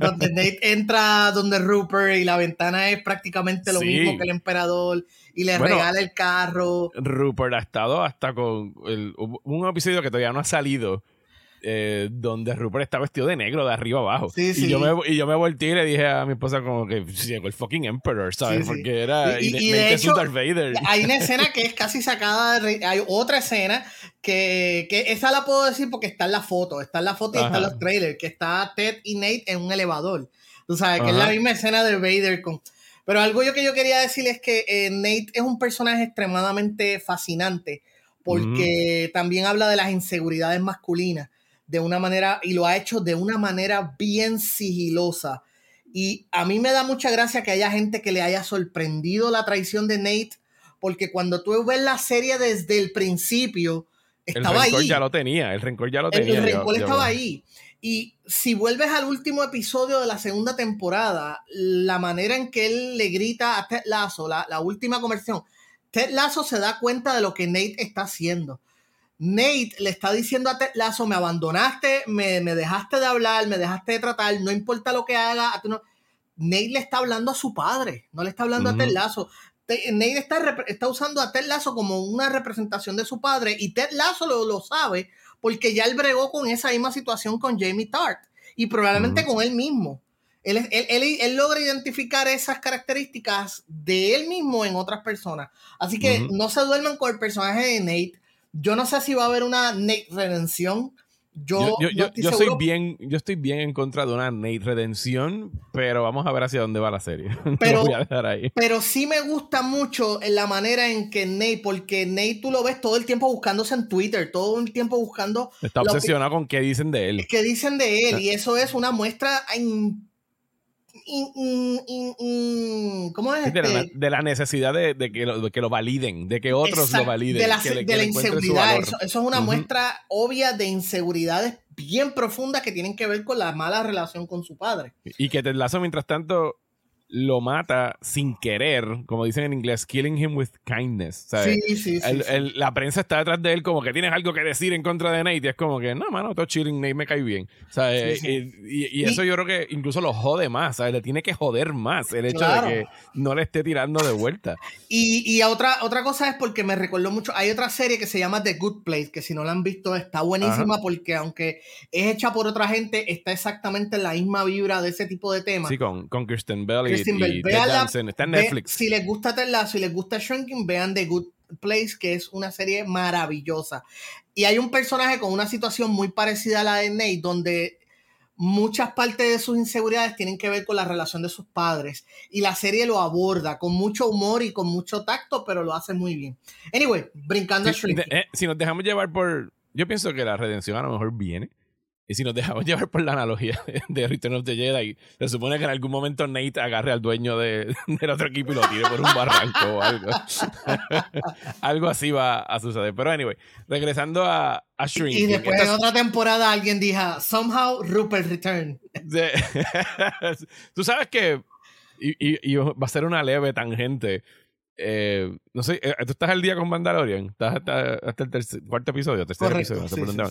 donde, Nate entra donde Rupert y la ventana es prácticamente lo mismo que el emperador y le regala el carro. Rupert ha estado hasta con un episodio que todavía no ha salido. Eh, donde Rupert está vestido de negro de arriba abajo. y, yo me, y yo me volteé y le dije a mi esposa como que llegó el fucking Emperor, ¿sabes? Porque era y, y, de hecho, Vader. Hay una escena que es casi sacada de... Hay otra escena que, que, esa la puedo decir porque está en la foto, está en la foto y está en los trailers, que está Ted y Nate en un elevador. Tú sabes, que es la misma escena de Vader con... Pero algo yo que yo quería decir es que eh, Nate es un personaje extremadamente fascinante porque también habla de las inseguridades masculinas de una manera y lo ha hecho de una manera bien sigilosa. Y a mí me da mucha gracia que haya gente que le haya sorprendido la traición de Nate, porque cuando tú ves la serie desde el principio, estaba el rencor ahí. ya lo tenía, el rencor ya lo tenía. El, rencor estaba ahí. Y si vuelves al último episodio de la segunda temporada, la manera en que él le grita a Ted Lasso, la, la última conversión, Ted Lasso se da cuenta de lo que Nate está haciendo. Nate le está diciendo a Ted Lasso, me abandonaste, me, dejaste de hablar, me dejaste de tratar, no importa lo que haga. no... Nate le está hablando a su padre, no le está hablando a Ted Lasso. Nate está, está, usando a Ted Lasso como una representación de su padre y Ted Lasso lo, lo sabe porque ya él bregó con esa misma situación con Jamie Tart y probablemente con él mismo. Él, él, logra identificar esas características de él mismo en otras personas. Así que no se duerman con el personaje de Nate. Yo no sé si va a haber una Nate redención. Yo, yo, soy bien, yo estoy bien en contra de una Nate redención, pero vamos a ver hacia dónde va la serie. Pero, pero sí me gusta mucho la manera en que Nate, porque Nate tú lo ves todo el tiempo buscándose en Twitter, todo el tiempo buscando. Está obsesionado con qué dicen de él. ¿Qué dicen de él? Ah. Y eso es una muestra ¿Cómo es? De, la, este? necesidad de, que lo, que lo, validen, de que otros lo validen. De la, inseguridad. Eso, es una muestra obvia de inseguridades bien profundas que tienen que ver con la mala relación con su padre. Y que te lazo mientras tanto lo mata sin querer, como dicen en inglés, killing him with kindness. Sí, sí, sí, La prensa está detrás de él como que tienes algo que decir en contra de Nate y es como que, no, mano, todo chilling, Nate me cae bien. y, eso yo creo que incluso lo jode más, ¿sabes? Le tiene que joder más el hecho de que no le esté tirando de vuelta. Y, otra, otra cosa es porque me recuerdo mucho, hay otra serie que se llama The Good Place, que si no la han visto está buenísima porque aunque es hecha por otra gente, está exactamente en la misma vibra de ese tipo de temas. Sí, con, con Kristen Bell está en Netflix. si les gusta Ted si les gusta Shrinking, vean The Good Place, que es una serie maravillosa. Y hay un personaje con una situación muy parecida a la de Nate, donde muchas partes de sus inseguridades tienen que ver con la relación de sus padres. Y la serie lo aborda con mucho humor y con mucho tacto, pero lo hace muy bien. Anyway, brincando a Shrinking. Eh, si nos dejamos llevar por... Yo pienso que la redención a lo mejor viene y si nos dejamos llevar por la analogía de Return of the Jedi, se supone que en algún momento Nate agarre al dueño de, del otro equipo y lo tire por un barranco o algo. algo así va a suceder. Pero anyway, regresando a, a Shrink. Y después en otra temporada alguien dijo, somehow Rupert return. Tú sabes que, y, va a ser una leve tangente, eh, no sé, eh, ¿tú estás al día con Mandalorian? ¿Estás hasta, el cuarto episodio? Tercer episodio, no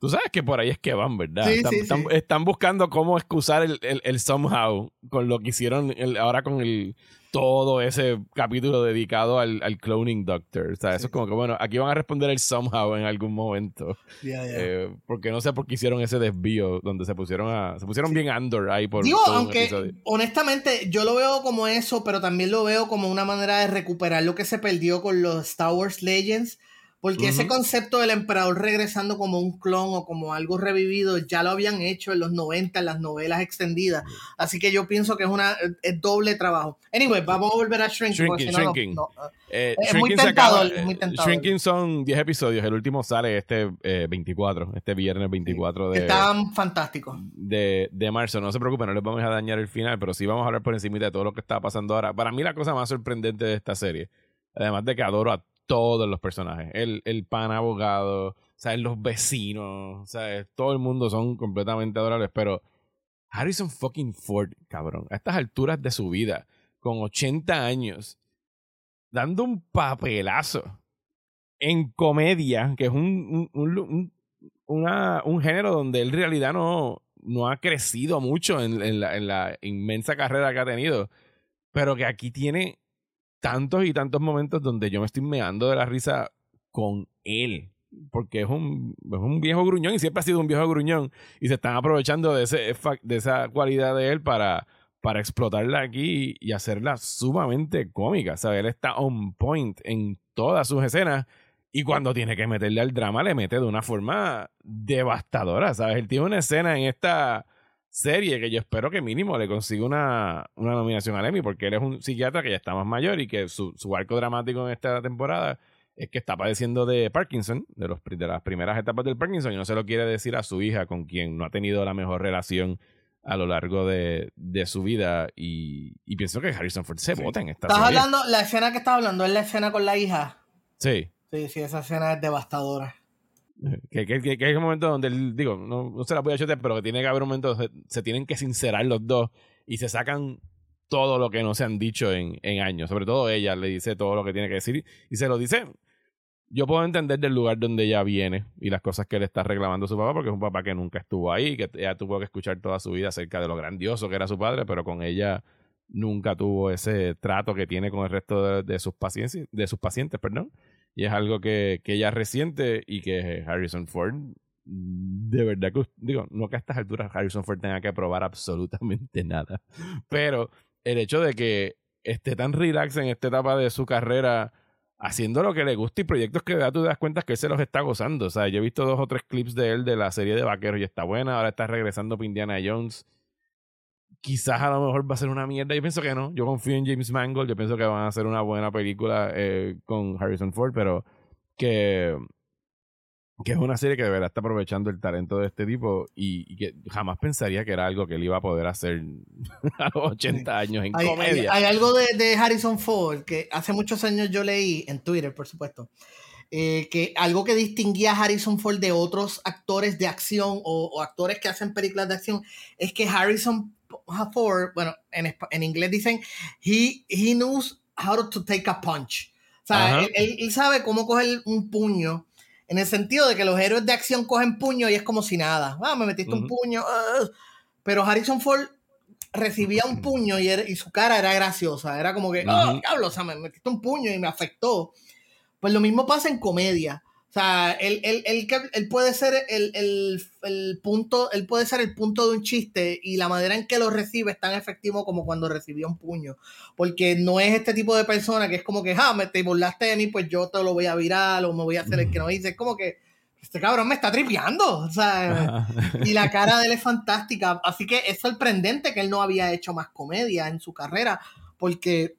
Tú sabes que por ahí es que van, ¿verdad? están, están, buscando cómo excusar el, el, somehow con lo que hicieron ahora con el todo ese capítulo dedicado al, al cloning doctor. O sea, eso es como que, bueno, aquí van a responder el somehow en algún momento. Eh, porque no sé por qué hicieron ese desvío donde se pusieron a se pusieron bien Andor ahí por Digo, aunque honestamente yo lo veo como eso, pero también lo veo como una manera de recuperar lo que se perdió con los Star Wars Legends porque ese concepto del emperador regresando como un clon o como algo revivido ya lo habían hecho en los 90 en las novelas extendidas. Así que yo pienso que es una es doble trabajo. Anyway, vamos a volver a Shrinking. Shrinking, shrinking. Eh, es muy tentador, muy tentador. Shrinking son 10 episodios. El último sale este 24, eh, este viernes 24 de... Están fantásticos. De, de marzo. No se preocupen, no les vamos a dañar el final, pero sí vamos a hablar por encima de todo lo que está pasando ahora. Para mí la cosa más sorprendente de esta serie, además de que adoro a todos los personajes. El, el pan abogado, ¿sabes? los vecinos, ¿sabes? todo el mundo son completamente adorables, pero Harrison fucking Ford, cabrón, a estas alturas de su vida, con 80 años, dando un papelazo en comedia, que es un, un, un, género donde él en realidad no, no ha crecido mucho en, en, la, en la inmensa carrera que ha tenido, pero que aquí tiene tantos y tantos momentos donde yo me estoy meando de la risa con él. Porque es un, es un viejo gruñón y siempre ha sido un viejo gruñón. Y se están aprovechando de, ese, de esa cualidad de él para, para explotarla aquí y hacerla sumamente cómica. ¿sabes? Él está on point en todas sus escenas. Y cuando tiene que meterle al drama, le mete de una forma devastadora. ¿Sabes? Él tiene una escena en esta serie que yo espero que mínimo le consiga una, una nominación al Emmy, porque él es un psiquiatra que ya está más mayor y que su, su arco dramático en esta temporada es que está padeciendo de Parkinson, de, los, de las primeras etapas del Parkinson, y no se lo quiere decir a su hija, con quien no ha tenido la mejor relación a lo largo de, de su vida. Y, y, pienso que Harrison Ford se vota en esta ¿Estás hablando, la escena que estás hablando es la escena con la hija? Sí. Sí, sí, esa escena es devastadora. Que, que, que, es un momento donde, digo, no, no se la voy a chotear, pero que tiene que haber un momento donde se, tienen que sincerar los dos y se sacan todo lo que no se han dicho en, en, años. Sobre todo ella le dice todo lo que tiene que decir y se lo dice. Yo puedo entender del lugar donde ella viene y las cosas que le está reclamando su papá, porque es un papá que nunca estuvo ahí, que ella tuvo que escuchar toda su vida acerca de lo grandioso que era su padre, pero con ella nunca tuvo ese trato que tiene con el resto de, de sus pacientes, de sus pacientes, perdón. Y es algo que, que ella resiente y que Harrison Ford, de verdad que, digo, no que a estas alturas Harrison Ford tenga que probar absolutamente nada, pero el hecho de que esté tan relax en esta etapa de su carrera haciendo lo que le gusta y proyectos que tú te das cuenta que él se los está gozando. O sea, yo he visto dos o tres clips de él de la serie de vaqueros y está buena. Ahora está regresando para Indiana Jones quizás a lo mejor va a ser una mierda. Yo pienso que no. Yo confío en James Mangold. Yo pienso que van a hacer una buena película eh, con Harrison Ford, pero que, que es una serie que de verdad está aprovechando el talento de este tipo y, que jamás pensaría que era algo que él iba a poder hacer a los 80 años en comedia. Hay, algo de, Harrison Ford que hace muchos años yo leí en Twitter, por supuesto. Eh, que algo que distinguía a Harrison Ford de otros actores de acción o, o actores que hacen películas de acción es que Harrison Ford, bueno, en, en inglés dicen, he, he knows how to take a punch. O sea, él, sabe cómo coger un puño, en el sentido de que los héroes de acción cogen puño y es como si nada. Ah, me metiste un puño. pero Harrison Ford recibía un puño y, y, su cara era graciosa. Era como que, oh, diablo, o sea, me metiste un puño y me afectó. Pues lo mismo pasa en comedia. O sea, él, él, él, puede ser el, punto, él puede ser el punto de un chiste y la manera en que lo recibe es tan efectivo como cuando recibió un puño. Porque no es este tipo de persona que es como que, ah, me te burlaste de mí, pues yo te lo voy a virar o me voy a hacer el que no dice. Es como que este cabrón me está tripeando. O sea, y la cara de él es fantástica. Así que es sorprendente que él no había hecho más comedia en su carrera. Porque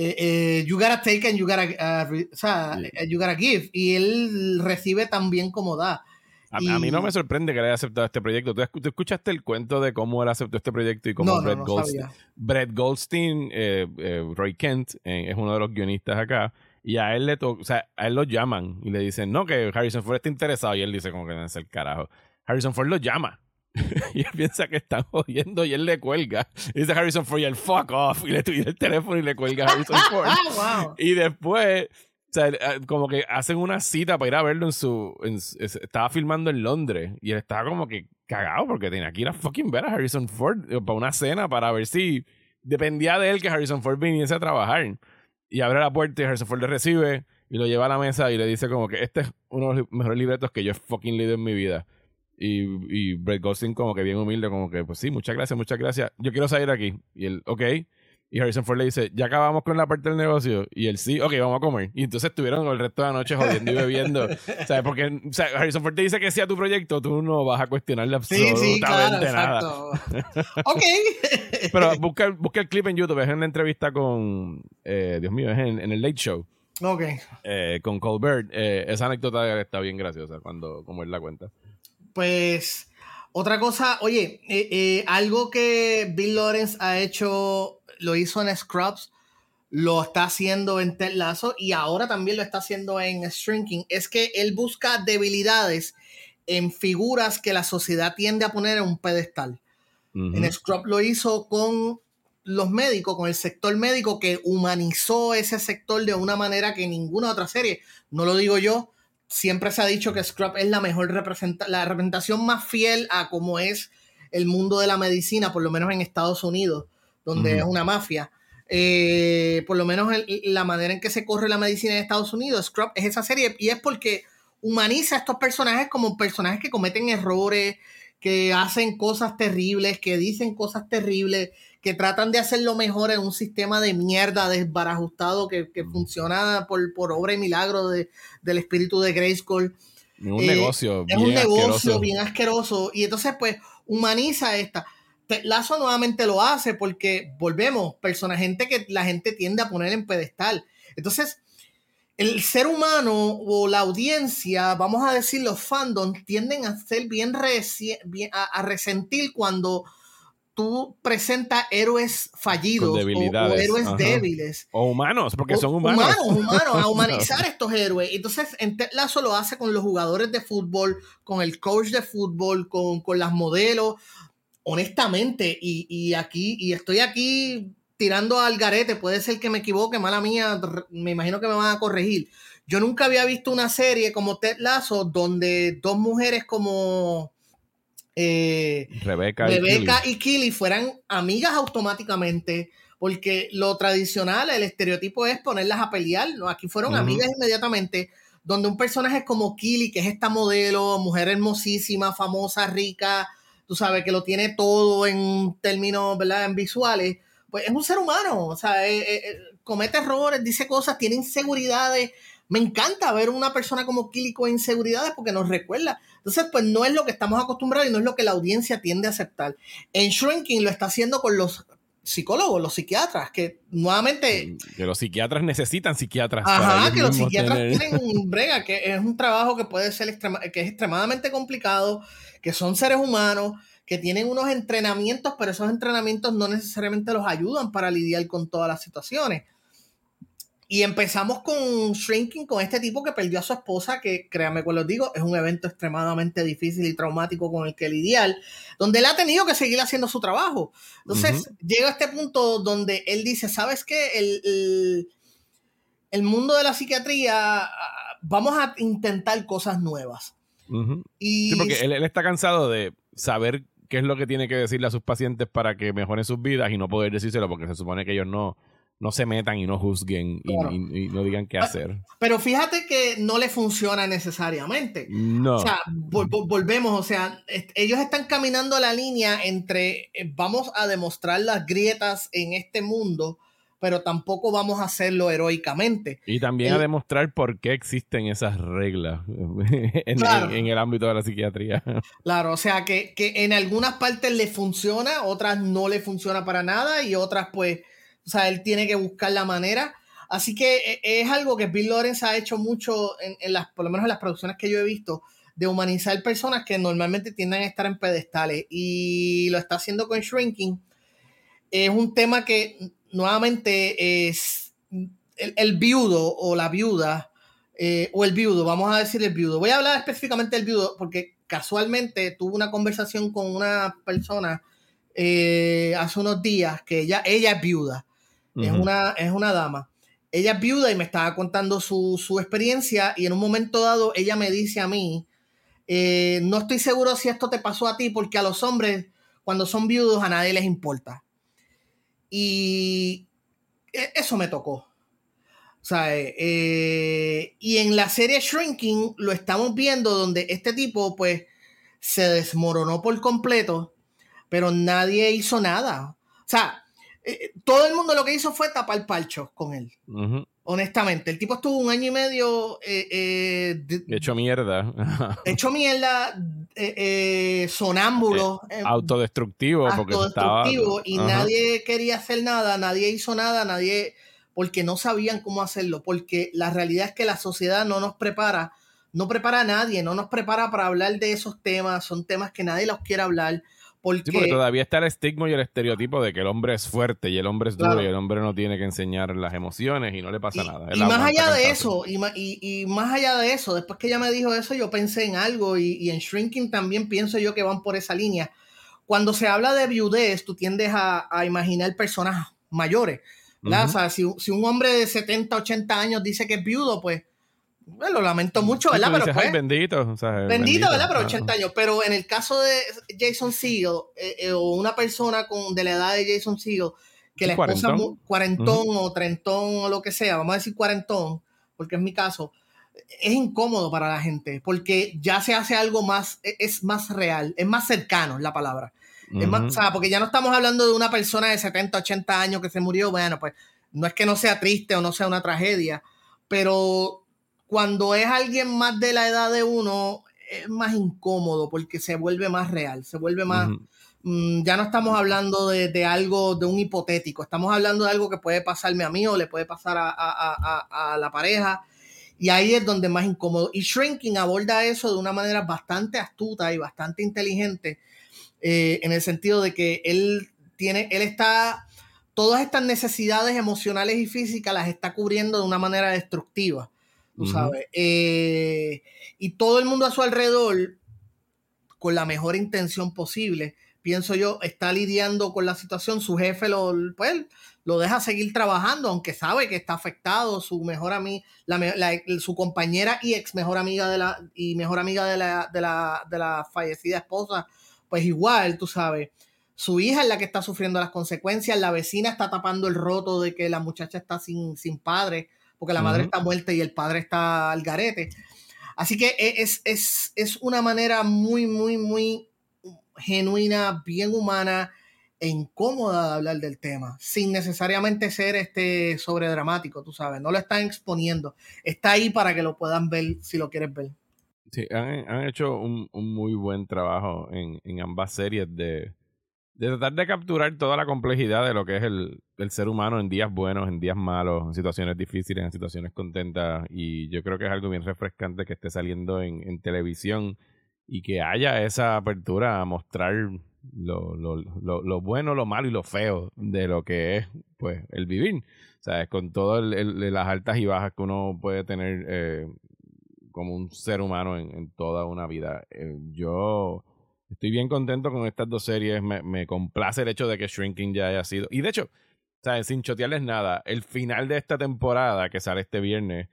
eh, eh, you gotta take and you gotta, uh, o sea, you gotta give. Y él recibe tan bien como da. A, mí no me sorprende que le haya aceptado este proyecto. ¿Tú, escuchaste el cuento de cómo él aceptó este proyecto y cómo Brett, Goldstein, Brett, Goldstein, eh, Roy Kent, es uno de los guionistas acá, y a él le o sea, a él lo llaman y le dicen, no, que Harrison Ford está interesado, y él dice como que no es el carajo. Harrison Ford lo llama y él piensa que están jodiendo y él le cuelga. Y dice Harrison Ford y fuck off. Y le tuviera el teléfono y le cuelga a Harrison Ford. Y después, o sea, eh, como que hacen una cita para ir a verlo en su. estaba filmando en Londres y él estaba como que cagado porque tenía que ir a fucking ver a Harrison Ford eh, para una cena para ver si dependía de él que Harrison Ford viniese a trabajar. Y abre la puerta y Harrison Ford le recibe y lo lleva a la mesa y le dice como que este es uno de los mejores libretos que yo he fucking leído en mi vida. Y, y Brett Goldstein como que bien humilde, como que pues sí, muchas gracias, muchas gracias. Yo quiero salir aquí. Y él, ok. Y Harrison Ford le dice, ya acabamos con la parte del negocio. Y él, sí, ok, vamos a comer. Y entonces estuvieron el resto de la noche jodiendo y bebiendo. ¿Sabes? Porque o sea, Harrison Ford te dice que sea tu proyecto, tú no vas a cuestionarle absolutamente sí, sí, claro, nada. ok. Pero busca, busca el clip en YouTube, es en la entrevista con, eh, Dios mío, es en, el Late Show. Ok. Eh, con Colbert. Eh, esa anécdota está bien graciosa cuando, como él la cuenta. Pues, otra cosa, oye, algo que Bill Lawrence ha hecho lo hizo en Scrubs, lo está haciendo en Ted Lasso y ahora también lo está haciendo en Shrinking. Es que él busca debilidades en figuras que la sociedad tiende a poner en un pedestal. En Scrubs lo hizo con los médicos, con el sector médico que humanizó ese sector de una manera que ninguna otra serie, no lo digo yo, siempre se ha dicho que Scrub es la mejor representación, la representación más fiel a cómo es el mundo de la medicina, por lo menos en Estados Unidos donde es una mafia. Eh, por lo menos la manera en que se corre la medicina en Estados Unidos, Scrub es esa serie y es porque humaniza a estos personajes como personajes que cometen errores, que hacen cosas terribles, que dicen cosas terribles, que tratan de hacerlo mejor en un sistema de mierda desbarajustado que, que funciona por, por, obra y milagro de, del espíritu de Grayskull. Un negocio. Es un negocio bien asqueroso. Y entonces, pues, humaniza esta. Lazo nuevamente lo hace porque volvemos, persona, gente que la gente tiende a poner en pedestal. Entonces, el ser humano o la audiencia, vamos a decir los fandoms, tienden a ser bien, a, resentir cuando tú presentas héroes fallidos o, héroes débiles. O humanos, porque son humanos. Humanos, humanos, a humanizar estos héroes. Entonces, en Lazo lo hace con los jugadores de fútbol, con el coach de fútbol, con, con las modelos honestamente, y, aquí, y estoy aquí tirando al garete, puede ser que me equivoque, mala mía, me imagino que me van a corregir. Yo nunca había visto una serie como Ted Lasso donde dos mujeres como eh, Rebeca, y, Killy. fueran amigas automáticamente, porque lo tradicional, el estereotipo es ponerlas a pelear, ¿no? aquí fueron amigas inmediatamente, donde un personaje como Killy, que es esta modelo, mujer hermosísima, famosa, rica, tú sabes, que lo tiene todo en términos, ¿verdad? En visuales, pues es un ser humano, o sea, eh, eh, comete errores, dice cosas, tiene inseguridades. Me encanta ver una persona como Kili con inseguridades porque nos recuerda. Entonces, pues no es lo que estamos acostumbrados y no es lo que la audiencia tiende a aceptar. En Shrinking lo está haciendo con los psicólogos, los psiquiatras, que nuevamente... Que los psiquiatras necesitan psiquiatras. Ajá, que los psiquiatras tienen un brega, que es un trabajo que puede ser que es extremadamente complicado, que son seres humanos, que tienen unos entrenamientos, pero esos entrenamientos no necesariamente los ayudan para lidiar con todas las situaciones. Y empezamos con Shrinking, con este tipo que perdió a su esposa, que créanme cuando os digo, es un evento extremadamente difícil y traumático con el que lidiar, donde él ha tenido que seguir haciendo su trabajo. Entonces, llega a este punto donde él dice, ¿sabes qué? El, el, mundo de la psiquiatría, ah, vamos a intentar cosas nuevas. y... Sí, porque él, él está cansado de saber qué es lo que tiene que decirle a sus pacientes para que mejoren sus vidas y no poder decírselo porque se supone que ellos no no se metan y no juzguen y, no digan qué hacer. Pero fíjate que no le funciona necesariamente. No. O sea, volvemos, o sea, ellos están caminando la línea entre eh, vamos a demostrar las grietas en este mundo, pero tampoco vamos a hacerlo heroicamente. Y también a demostrar por qué existen esas reglas en, en, el ámbito de la psiquiatría. Claro, o sea, que, que en algunas partes le funciona, otras no le funciona para nada y otras pues o sea, él tiene que buscar la manera. Así que eh, es algo que Bill Lawrence ha hecho mucho, en, las, por lo menos en las producciones que yo he visto, de humanizar personas que normalmente tienden a estar en pedestales. Y lo está haciendo con Shrinking. Es un tema que nuevamente es el, viudo o la viuda, eh, o el viudo, vamos a decir el viudo. Voy a hablar específicamente del viudo porque casualmente tuve una conversación con una persona eh, hace unos días que ella, ella es viuda es, una, es una dama. Ella es viuda y me estaba contando su, experiencia y en un momento dado ella me dice a mí, Eh, no estoy seguro si esto te pasó a ti, porque a los hombres, cuando son viudos, a nadie les importa. Y e, eso me tocó. Sea, eh, y en la serie Shrinking lo estamos viendo donde este tipo pues se desmoronó por completo, pero nadie hizo nada. O sea, eh, todo el mundo lo que hizo fue tapar palchos con él. Honestamente, el tipo estuvo un año y medio eh, hecho mierda. hecho mierda, sonámbulo. autodestructivo. Autodestructivo. y nadie quería hacer nada, nadie hizo nada, nadie porque no sabían cómo hacerlo, porque la realidad es que la sociedad no nos prepara, no prepara a nadie, no nos prepara para hablar de esos temas, son temas que nadie los quiere hablar. Porque, sí, porque todavía está el estigma y el estereotipo de que el hombre es fuerte y el hombre es duro y el hombre no tiene que enseñar las emociones y no le pasa nada. y más allá de eso, y, y, más allá de eso, después que ella me dijo eso, yo pensé en algo y, en Shrinking también pienso yo que van por esa línea. Cuando se habla de viudez, tú tiendes a, a imaginar personas mayores. Si, un hombre de 70, 80 años dice que es viudo, pues lo lamento mucho, ¿verdad? Pero pues, bendito, bendito, ¿verdad? Pero 80 años. Pero en el caso de Jason Segel, eh, eh, o una persona con, de la edad de Jason Segel, que la esposa cuarentón, o trentón o lo que sea, vamos a decir cuarentón, porque es mi caso, es incómodo para la gente, porque ya se hace algo más, e, es más real, es más cercano la palabra. Es más, o sea, porque ya no estamos hablando de una persona de 70, 80 años que se murió. Bueno, pues no es que no sea triste o no sea una tragedia, pero cuando es alguien más de la edad de uno, es más incómodo porque se vuelve más real, se vuelve más... Mm, ya no estamos hablando de, algo, de un hipotético, estamos hablando de algo que puede pasarme a mí o le puede pasar a, a la pareja. Y ahí es donde es más incómodo. Y Shrinking aborda eso de una manera bastante astuta y bastante inteligente eh, en el sentido de que él tiene, él está, todas estas necesidades emocionales y físicas las está cubriendo de una manera destructiva, tú sabes. Eh, y todo el mundo a su alrededor, con la mejor intención posible, pienso yo, está lidiando con la situación, su jefe lo, pues, lo deja seguir trabajando, aunque sabe que está afectado, su mejor amiga, su compañera y ex mejor amiga de la, y mejor amiga de la, de la, de la fallecida esposa, pues igual, tú sabes, su hija es la que está sufriendo las consecuencias, la vecina está tapando el roto de que la muchacha está sin, sin padre, porque la madre está muerta y el padre está al garete. Así que e, es, es, es una manera muy, muy, muy genuina, bien humana e incómoda de hablar del tema, sin necesariamente ser este sobredramático, tú sabes, no lo están exponiendo, está ahí para que lo puedan ver si lo quieres ver. Sí, han, hecho un, muy buen trabajo en, ambas series de, tratar de capturar toda la complejidad de lo que es el, ser humano en días buenos, en días malos, en situaciones difíciles, en situaciones contentas. Y yo creo que es algo bien refrescante que esté saliendo en, televisión y que haya esa apertura a mostrar lo, lo, bueno, lo malo y lo feo de lo que es pues el vivir. Sea, con todas las altas y bajas que uno puede tener eh, como un ser humano en, toda una vida. Eh, yo estoy bien contento con estas dos series. Me, complace el hecho de que Shrinking ya haya sido. Y de hecho, ¿sabes? sin chotearles nada, el final de esta temporada que sale este viernes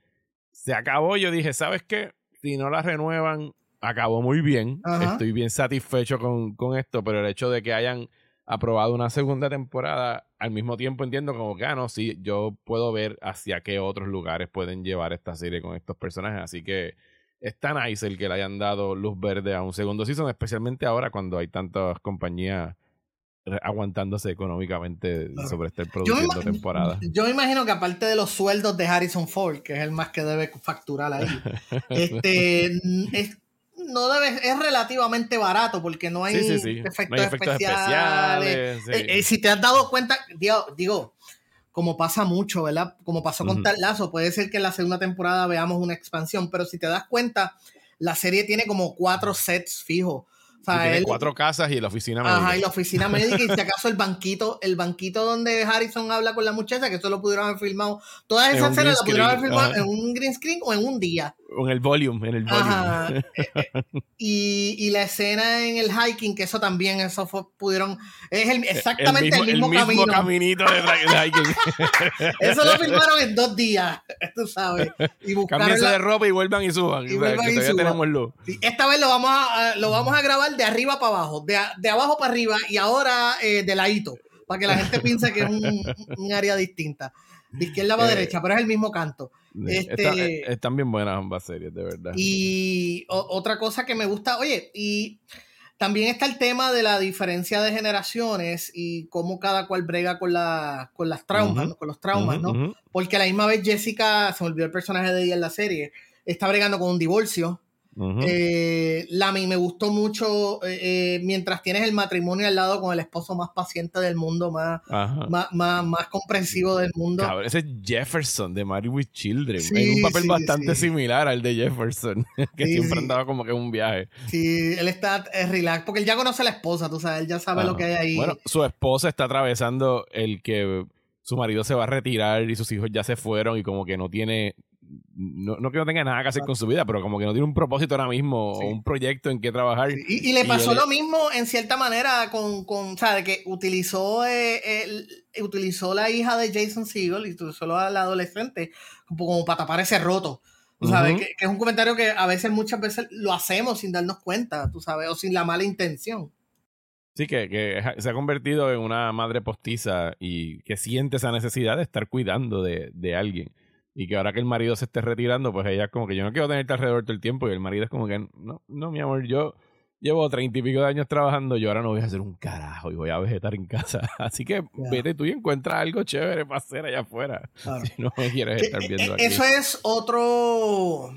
se acabó. Yo dije, ¿sabes qué? Si no la renuevan, acabó muy bien. Estoy bien satisfecho con, con esto, pero el hecho de que hayan aprobado una segunda temporada, al mismo tiempo entiendo como que, ah, no, sí, yo puedo ver hacia qué otros lugares pueden llevar esta serie con estos personajes, así que es tan nice el que le hayan dado luz verde a un segundo season, especialmente ahora cuando hay tantas compañías aguantándose económicamente sobre estar produciendo temporadas. Yo me imagino que aparte de los sueldos de Harrison Ford, que es el más que debe facturar ahí, este, es, no debe, es relativamente barato porque no hay, Efectos, especiales. Eh, eh, si te has dado cuenta, digo, como pasa mucho, ¿verdad? Como pasó con Tal Lazo, puede ser que en la segunda temporada veamos una expansión, pero si te das cuenta, la serie tiene como cuatro sets fijos. O sea, tiene cuatro casas y la oficina médica. Ajá, y la oficina médica, y si acaso el banquito, el banquito donde Harrison habla con la muchacha, que eso lo pudieron haber filmado. Todas esas escenas las pudieron haber filmado en un green screen o en un día. En el volume, en el volume. Eh, eh, y, la escena en el hiking, que eso también, eso fue, pudieron. Es exactamente el mismo, el mismo, caminito de, hiking. eso lo filmaron en dos días, tú sabes. Y de ropa y vuelvan y suban. Y vuelvan y suban. tenemos luz. esta vez lo vamos, a, lo vamos a grabar de arriba para abajo, de, de abajo para arriba y ahora eh, de ladito, para que la gente piense que es un, un área distinta de izquierda a eh, derecha, pero es el mismo canto. Este, están bien buenas ambas series, de verdad. Y otra cosa que me gusta, oye, y también está el tema de la diferencia de generaciones y cómo cada cual brega con, la, con las traumas, con los traumas, ¿no? Porque a la misma vez Jessica, se me olvidó el personaje de ella en la serie, está bregando con un divorcio eh, Lami, me gustó mucho eh, eh, mientras tienes el matrimonio al lado con el esposo más paciente del mundo, más, más, más, comprensivo del mundo. Cabrón, ese es Jefferson de Married with Children. es un papel bastante similar al de Jefferson, que siempre andaba como que en un viaje. Sí, él está relax, porque él ya conoce a la esposa, tú sabes, él ya sabe lo que hay ahí. Bueno, su esposa está atravesando el que su marido se va a retirar y sus hijos ya se fueron y como que no tiene no, no que no tenga nada que hacer con su vida, pero como que no tiene un propósito ahora mismo o un proyecto en que trabajar. Y, le pasó lo mismo en cierta manera con, con o sea, que utilizó, eh, utilizó la hija de Jason Segel y utilizó la adolescente como, para tapar ese roto. Tú sabes, que, es un comentario que a veces, muchas veces lo hacemos sin darnos cuenta, tú sabes, o sin la mala intención. Sí, que, que, se ha convertido en una madre postiza y que siente esa necesidad de estar cuidando de, de alguien. Y que ahora que el marido se esté retirando, pues ella es como que yo no quiero tenerte alrededor todo el tiempo. Y el marido es como que, no, no, mi amor, yo llevo treinta y pico de años trabajando, yo ahora no voy a hacer un carajo y voy a vegetar en casa. Así que vete tú y encuentra algo chévere para hacer allá afuera. Si no me quieres estar e, viendo e, aquí. Eso es otro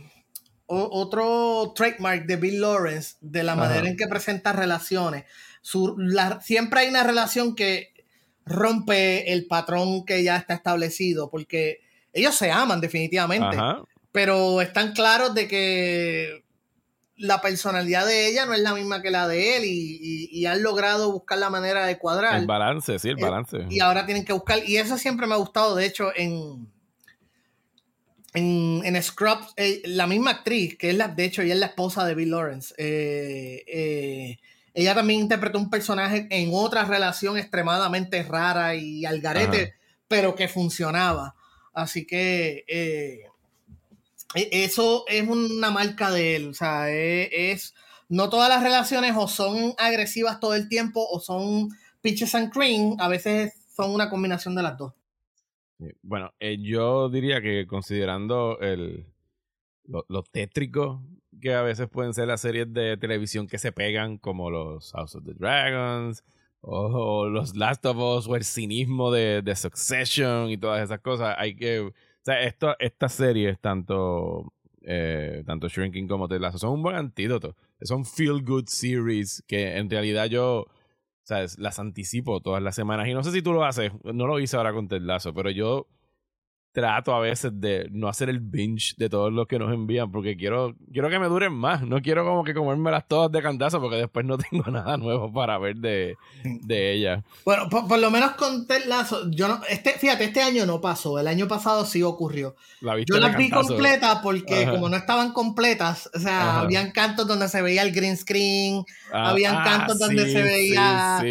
otro trademark de Bill Lawrence de la manera en que presenta relaciones. siempre hay una relación que rompe el patrón que ya está establecido, porque ellos se aman definitivamente, pero están claros de que la personalidad de ella no es la misma que la de él y, han logrado buscar la manera de cuadrar. El balance, sí, el eh, balance. y ahora tienen que buscar, y eso siempre me ha gustado, de hecho, en, en, en Scrubs, eh, la misma actriz, que es la, de hecho, ella es la esposa de Bill Lawrence, eh, ella también interpretó un personaje en otra relación extremadamente rara y al garete, pero que funcionaba. Así que eh, e, eso es una marca de él. O sea, e, no todas las relaciones o son agresivas todo el tiempo o son pitches and cream. A veces son una combinación de las dos. Bueno, eh, yo diría que considerando el, lo, tétrico que a veces pueden ser las series de televisión que se pegan, como los House of the Dragons, o, los Last of Us o el cinismo de, de, Succession y todas esas cosas. Hay que. O sea, esto, estas series, tanto, eh, tanto Shrinking como Ted Lasso, son un buen antídoto. Son feel good series que en realidad yo. ¿sabes? Las anticipo todas las semanas. Y no sé si tú lo haces, no lo hice ahora con Ted Lasso, pero yo trato a veces de no hacer el binge de todos los que nos envían porque quiero quiero que me duren más. No quiero como que comérmelas todas de cantazo porque después no tengo nada nuevo para ver de, de ella. Bueno por, lo menos con Ted Lasso yo no este fíjate este año no pasó el año pasado sí ocurrió. Yo las vi completas porque como no estaban completas o sea habían cantos donde se veía el green screen ah, habían ah, cantos donde se veía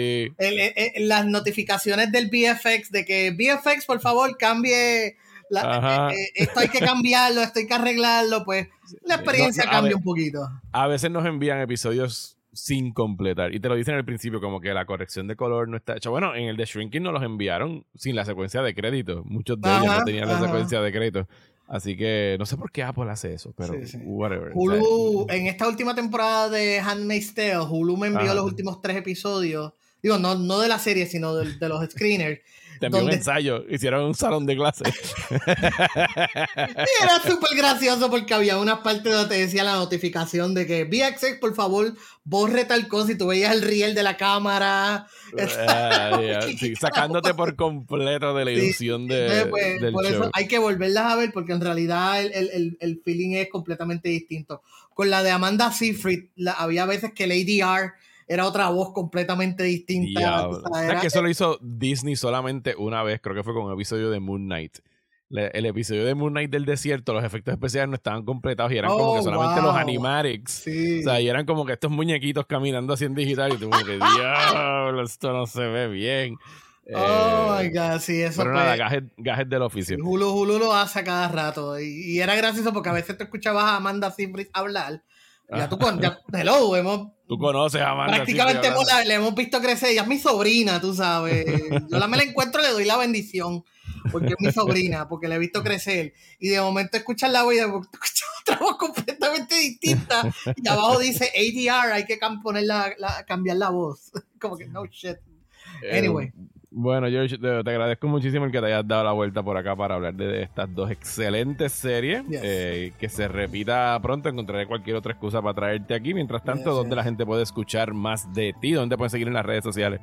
las notificaciones del VFX de que VFX por favor cambie eh, eh, esto hay que cambiarlo, esto hay que arreglarlo, pues la experiencia cambia un poquito. A veces nos envían episodios sin completar y te lo dicen al principio como que la corrección de color no está hecha. Bueno, en el de Shrinking nos los enviaron sin la secuencia de crédito. Muchos de ellos no tenían la secuencia de crédito. Así que no sé por qué Apple hace eso, pero whatever. Hulu, en esta última temporada de Handmaid's Tale, Hulu me envió los últimos tres episodios. Digo, no, no de la serie, sino de, de los screeners. Te envió un ensayo, hicieron un salón de clase. era súper gracioso porque había una parte donde te decía la notificación de que VXX, por favor, borre tal cosa y tú veías el riel de la cámara. Ah, sacándote por completo de la ilusión de, pues, del por Eso hay que volverlas a ver porque en realidad el, el, feeling es completamente distinto. Con la de Amanda Seyfried, había veces que Lady R era otra voz completamente distinta. O sea, que eso lo hizo Disney solamente una vez, creo que fue con un episodio de Moon Knight. el episodio de Moon Knight del desierto, los efectos especiales no estaban completados y eran como que oh, solamente los animatics. O sea, y eran como que estos muñequitos caminando así en digital y tú como que, diablo, esto no se ve bien. Oh my god, sí, eso Pero nada, gajes, del oficio. Hulu, Hulu lo hace a cada rato. Y, era gracioso porque a veces te escuchabas a Amanda Simbris hablar. Ya tú, ya, hello, hemos Tú conoces a Amanda. Prácticamente le hemos visto crecer. Ella es mi sobrina, tú sabes. Yo la me la encuentro y le doy la bendición. Porque es mi sobrina, porque la he visto crecer. Y de momento escuchas la voz y escuchas otra voz completamente distinta. Y abajo dice ADR, hay que poner la, cambiar la voz. Como que no shit. Eh, anyway. Bueno, George, te, agradezco muchísimo el que te hayas dado la vuelta por acá para hablar de estas dos excelentes series. Eh, que se repita pronto, encontraré cualquier otra excusa para traerte aquí. Mientras tanto, ¿dónde la gente puede escuchar más de ti? ¿Dónde pueden seguir en las redes sociales?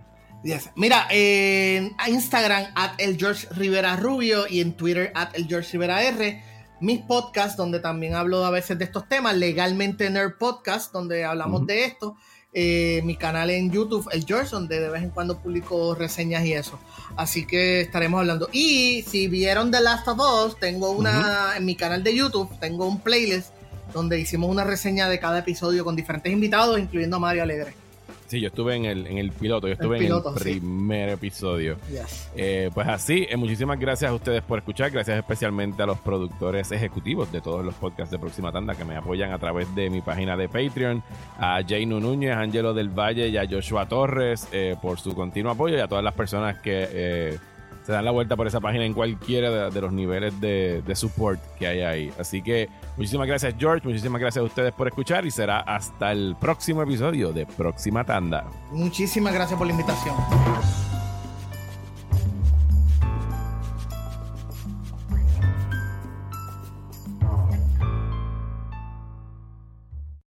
Mira, en Instagram, at el George Rivera Rubio y en Twitter, at el George Rivera R. Mis podcasts, donde también hablo a veces de estos temas, legalmente Nerd Podcast, donde hablamos de esto. Eh, mi canal en YouTube, el George, donde de vez en cuando publico reseñas y eso. Así que estaremos hablando. Y si vieron The Last of Us, tengo una, en mi canal de YouTube, tengo un playlist donde hicimos una reseña de cada episodio con diferentes invitados, incluyendo a Mario Alegre. Sí, yo estuve en el, en el piloto, yo estuve en el primer episodio. Eh, pues así, eh, muchísimas gracias a ustedes por escuchar, gracias especialmente a los productores ejecutivos de todos los podcasts de Próxima Tanda que me apoyan a través de mi página de Patreon, a Jainu Núñez, a Angelo del Valle y a Joshua Torres eh, por su continuo apoyo y a todas las personas que se dan la vuelta por esa página en cualquiera de, los niveles de, de, support que hay ahí. Así que muchísimas gracias George, muchísimas gracias a ustedes por escuchar y será hasta el próximo episodio de Próxima Tanda. Muchísimas gracias por la invitación.